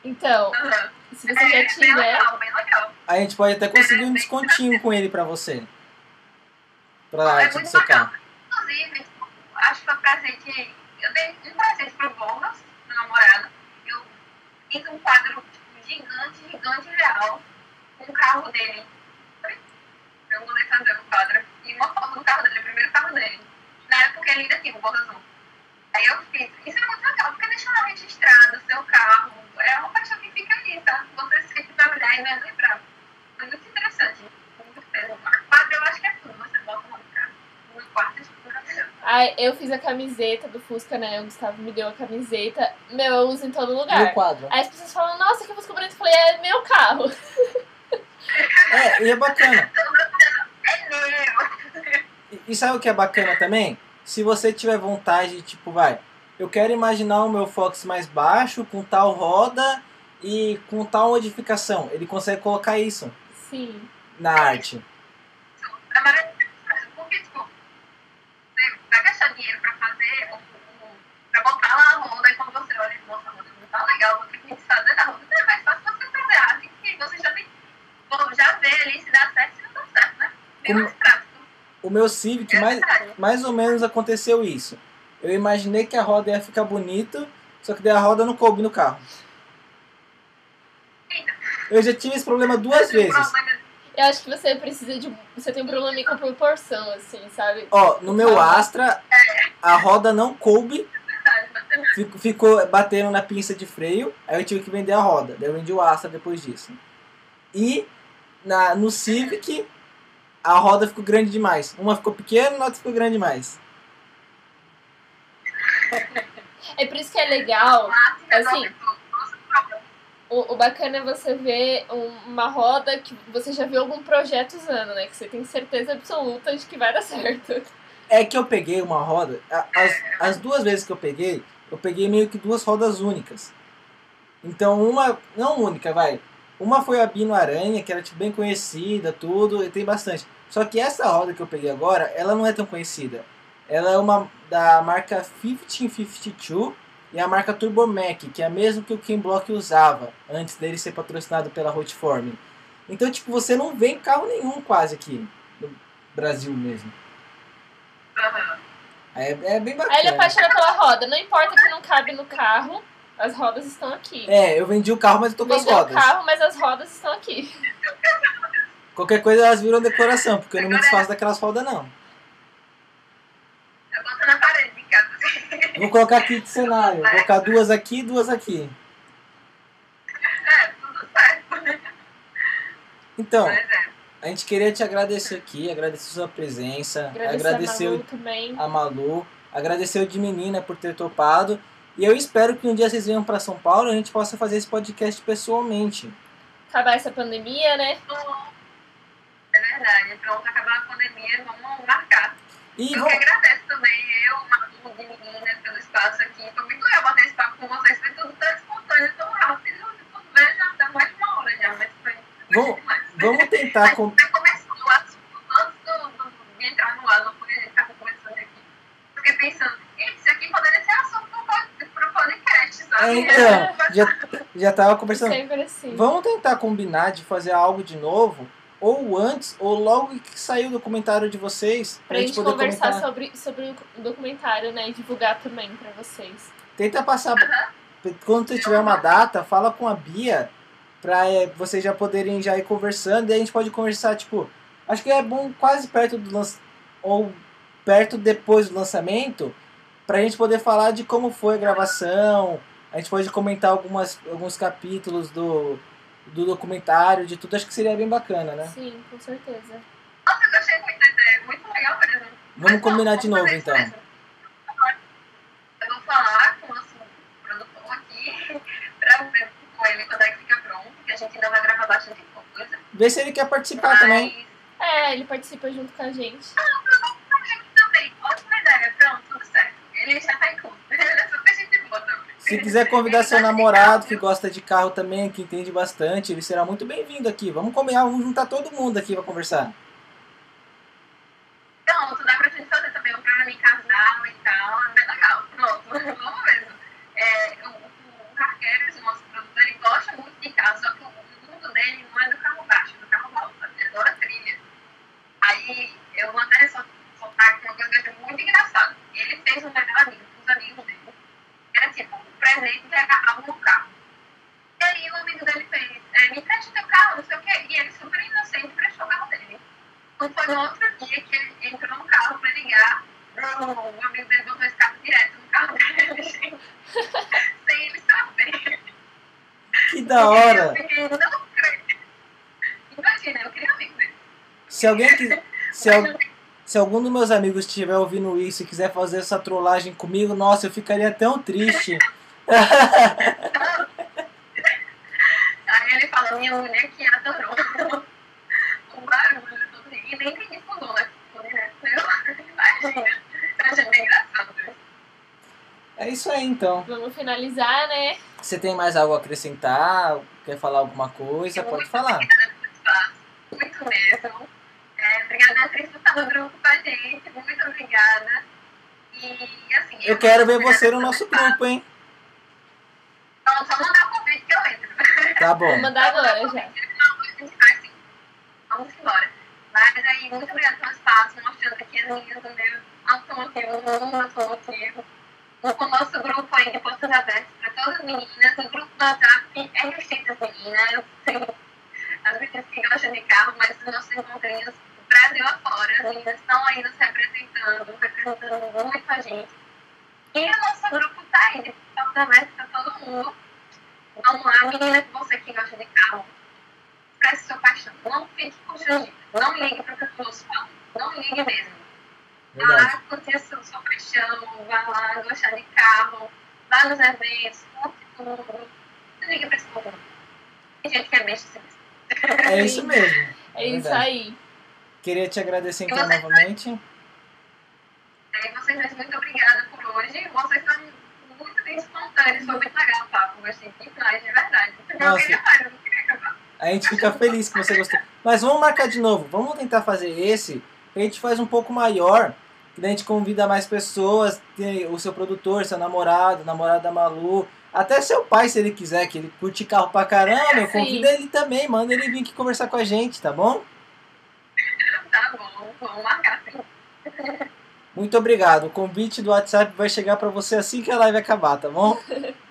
Então, se você já bem tiver. legal, bem legal. A gente pode até conseguir um descontinho com ele para você. Pra É arte do seu carro. Inclusive, tipo, acho que foi presente. Eu dei um presente pro Bonas, meu namorado. Eu fiz um quadro tipo, gigante, gigante real, com o carro dele. Eu mandei fazer o quadro. E uma foto do carro dele, o primeiro carro dele. Na época ele ainda tinha um Bonas azul. Aí eu fiz. Isso é muito legal, porque deixa lá registrado o seu carro. É uma paixão que fica ali, tá? Você sempre vai olhar e vai lembrar. É muito interessante. Muito feliz. Quadro eu acho que é tudo. Você bota carro. No quarto maravilhoso. Aí eu fiz a camiseta do Fusca, né? O Gustavo me deu a camiseta. Meu, eu uso em todo E o lugar. quadro? Aí as pessoas falam, nossa, que Fusca bonito. Eu falei, é meu carro. *laughs* É, e é bacana. É meu! E- E sabe o que é bacana também? Se você tiver vontade, tipo, vai, eu quero imaginar o meu Fox mais baixo, com tal roda e com tal modificação. Ele consegue colocar isso Sim. na arte. É maravilhoso. Porque, tipo, você vai gastar dinheiro pra fazer, pra botar lá a roda, e quando você olha e nossa, a roda não tá legal, vou ter que desfazer da roda. É mais fácil você fazer arte, que você já tem. Já vê ali se dá certo, se não dá certo, né? Bem mais prático. O meu Civic, É mais, verdade. mais ou menos aconteceu isso. Eu imaginei que a roda ia ficar bonita, só que daí a roda não coube no carro. Eu já tive esse problema duas O vezes. problema Eu acho que você precisa de. Você tem um problema com proporção, assim, sabe? Ó, no meu Astra, a roda não coube, é fico- ficou batendo na pinça de freio, aí eu tive que vender a roda. Daí eu vendi o Astra depois disso. E na, no Civic, a roda ficou grande demais. Uma ficou pequena, a outra ficou grande demais. É por isso que é legal. Assim, problema. O, o bacana é você ver um- uma roda que você já viu algum projeto usando, né? Que você tem certeza absoluta de que vai dar *laughs* certo. É que eu peguei uma roda, as, as duas vezes que eu peguei, eu peguei meio que duas rodas únicas. Então uma, não única, vai. Uma foi a Bino Aranha, que era tipo, bem conhecida, tudo, e tem bastante. Só que essa roda que eu peguei agora, ela não é tão conhecida. Ela é uma da marca 1552 e a marca Turbo Mac, que é a mesma que o Ken Block usava antes dele ser patrocinado pela Hotform. Então, tipo, você não vê carro nenhum quase aqui no Brasil mesmo. Aham. É, é bem bacana. Aí ele apaixona pela roda. Não importa que não cabe no carro, as rodas estão aqui. É, eu vendi o carro, mas eu tô com as Vendeu o rodas. carro, mas as rodas estão aqui. Qualquer coisa elas viram decoração, porque eu não me desfaço daquelas rodas, não. Eu boto na parede casa. Vou colocar aqui de cenário. Vou colocar duas aqui e duas aqui. É, tudo certo. Então, é. a gente queria te agradecer aqui, agradecer sua presença, Agradecer, agradecer a o- Malu também. a Malu, agradecer o de menina por ter topado. E eu espero que um dia vocês venham para São Paulo e a gente possa fazer esse podcast pessoalmente. Acabar essa pandemia, né? É verdade. Pronto, acabar a pandemia, vamos marcar. E Eu vamos, que agradeço também, eu, Malu, de menina, pelo espaço aqui. Foi muito legal bater esse papo com vocês. Foi tudo tão espontâneo, tão rápido. Foi Vamos, vamos tentar. Com... Já começou o assunto antes do, do, de entrar no ar, não porque a gente tava conversando aqui. Fiquei pensando, "Ih, isso aqui poderia ser assunto pod- pro podcast, sabe? É, *laughs* então, já, já tava conversando. Sempre assim. Vamos tentar combinar de fazer algo de novo, ou antes, ou logo que sair o documentário de vocês, Pra gente poder conversar comentar. sobre, sobre o documentário, né? E divulgar também pra vocês. Tenta passar. Quando você tiver uma data, fala com a Bia pra é, vocês já poderem já ir conversando. E a gente pode conversar, tipo. Acho que é bom quase perto do lançamento. Ou perto depois do lançamento. Pra gente poder falar de como foi a gravação. A gente pode comentar algumas, alguns capítulos do, do documentário, de tudo. Acho que seria bem bacana, né? Sim, com certeza. Nossa, eu achei muito ideia, muito legal mesmo. Vamos Mas, combinar não, de novo então. mesmo. Eu vou falar com o nosso produtor aqui *laughs* pra ver com ele quando é que fica pronto, que a gente ainda vai gravar bastante coisa. Vê se ele quer participar também. Mas É, ele participa junto com a gente. também, ótima ideia, pronto, tudo certo. Ele já tá incluso. *laughs* Ele é super gente boa também. Se quiser convidar seu namorado que gosta de carro também, que entende bastante, ele será muito bem-vindo aqui. Vamos combinar, vamos juntar todo mundo aqui pra conversar. Pronto, dá pra gente fazer também um programa em casal e tal, é legal. Pronto, vamos mesmo. É, o, Carqueiros, o nosso produtor, ele gosta muito de carro, só que o mundo dele não é do carro baixo, é do carro alto, ele adora trilha. Aí eu vou até sol- soltar aqui uma coisa muito engraçada. Ele fez um melhor amigo os amigos dele. Era tipo, presente agarrar no carro. E aí o amigo dele fez, é, me preste teu carro, não sei o quê. E ele super inocente prestou o carro dele. Então foi no outro dia que ele entrou no carro pra ligar. O amigo dele botou esse carro direto no carro dele, *laughs* gente. Sem ele saber. Que da Eu hora! fiquei, não. Imagina, eu queria amigo dele. Se alguém quiser. Se, al- se algum dos meus amigos estiver ouvindo isso e quiser fazer essa trollagem comigo, nossa, eu ficaria tão triste. *laughs* Aí ele falou, minha mulher que adorou o barulho todo dia. E nem entendi fundou, né? Né? Eu- Imagina. Eu achei bem engraçado. É isso aí então. Vamos finalizar, né? Você tem mais algo a acrescentar? Quer falar alguma coisa? Pode falar. Muito mesmo. É, obrigada, atriz, por estar no grupo com a gente. Muito obrigada. E assim. Eu quero ver você no nosso grupo, hein? Então, só mandar o convite que eu entro. Tá bom. Vou mandar agora já. Não, a gente faz sim. Vamos embora. Mas aí, muito obrigada pelo espaço, mostrando aqui as meninas do meu automotivo, do mundo automotivo. O nosso grupo aí de portas abertas para todas as meninas. O grupo do WhatsApp é restrito às meninas. Tem as meninas que gostam de carro, mas os nossos encontrinhos Brasil afora. As meninas estão aí nos representando, representando muito a gente. E o nosso grupo está aí de portas abertas para todo mundo. Vamos lá, menina, você que gosta de carro, expresse sua paixão. Não fique constrangida. Não ligue para o que os outros falam. Não ligue mesmo. Verdade. Vá curtir a sua, sua paixão, vá lá gostar de carro, vá nos eventos, curte tudo. Não ligue para esse povo. Tem gente que é besta assim. É isso mesmo. *laughs* É isso verdade. aí. Queria te agradecer então novamente. Aí vocês dois, muito obrigada por hoje. Vocês são muito bem espontâneos. Foi muito legal o papo. Gostei demais, de verdade. Eu Nossa. eu não acabar. A gente fica feliz que você gostou. Mas vamos marcar de novo. Vamos tentar fazer esse. A gente faz um pouco maior. Que a gente convida mais pessoas. Tem o seu produtor, seu namorado, namorado da Malu. Até seu pai, se ele quiser, que ele curte carro pra caramba. Sim. Convida ele também. Manda ele vir aqui conversar com a gente, tá bom? Tá bom, vamos marcar sim. *laughs* Muito obrigado. O convite do WhatsApp vai chegar pra você assim que a live acabar, tá bom? *laughs*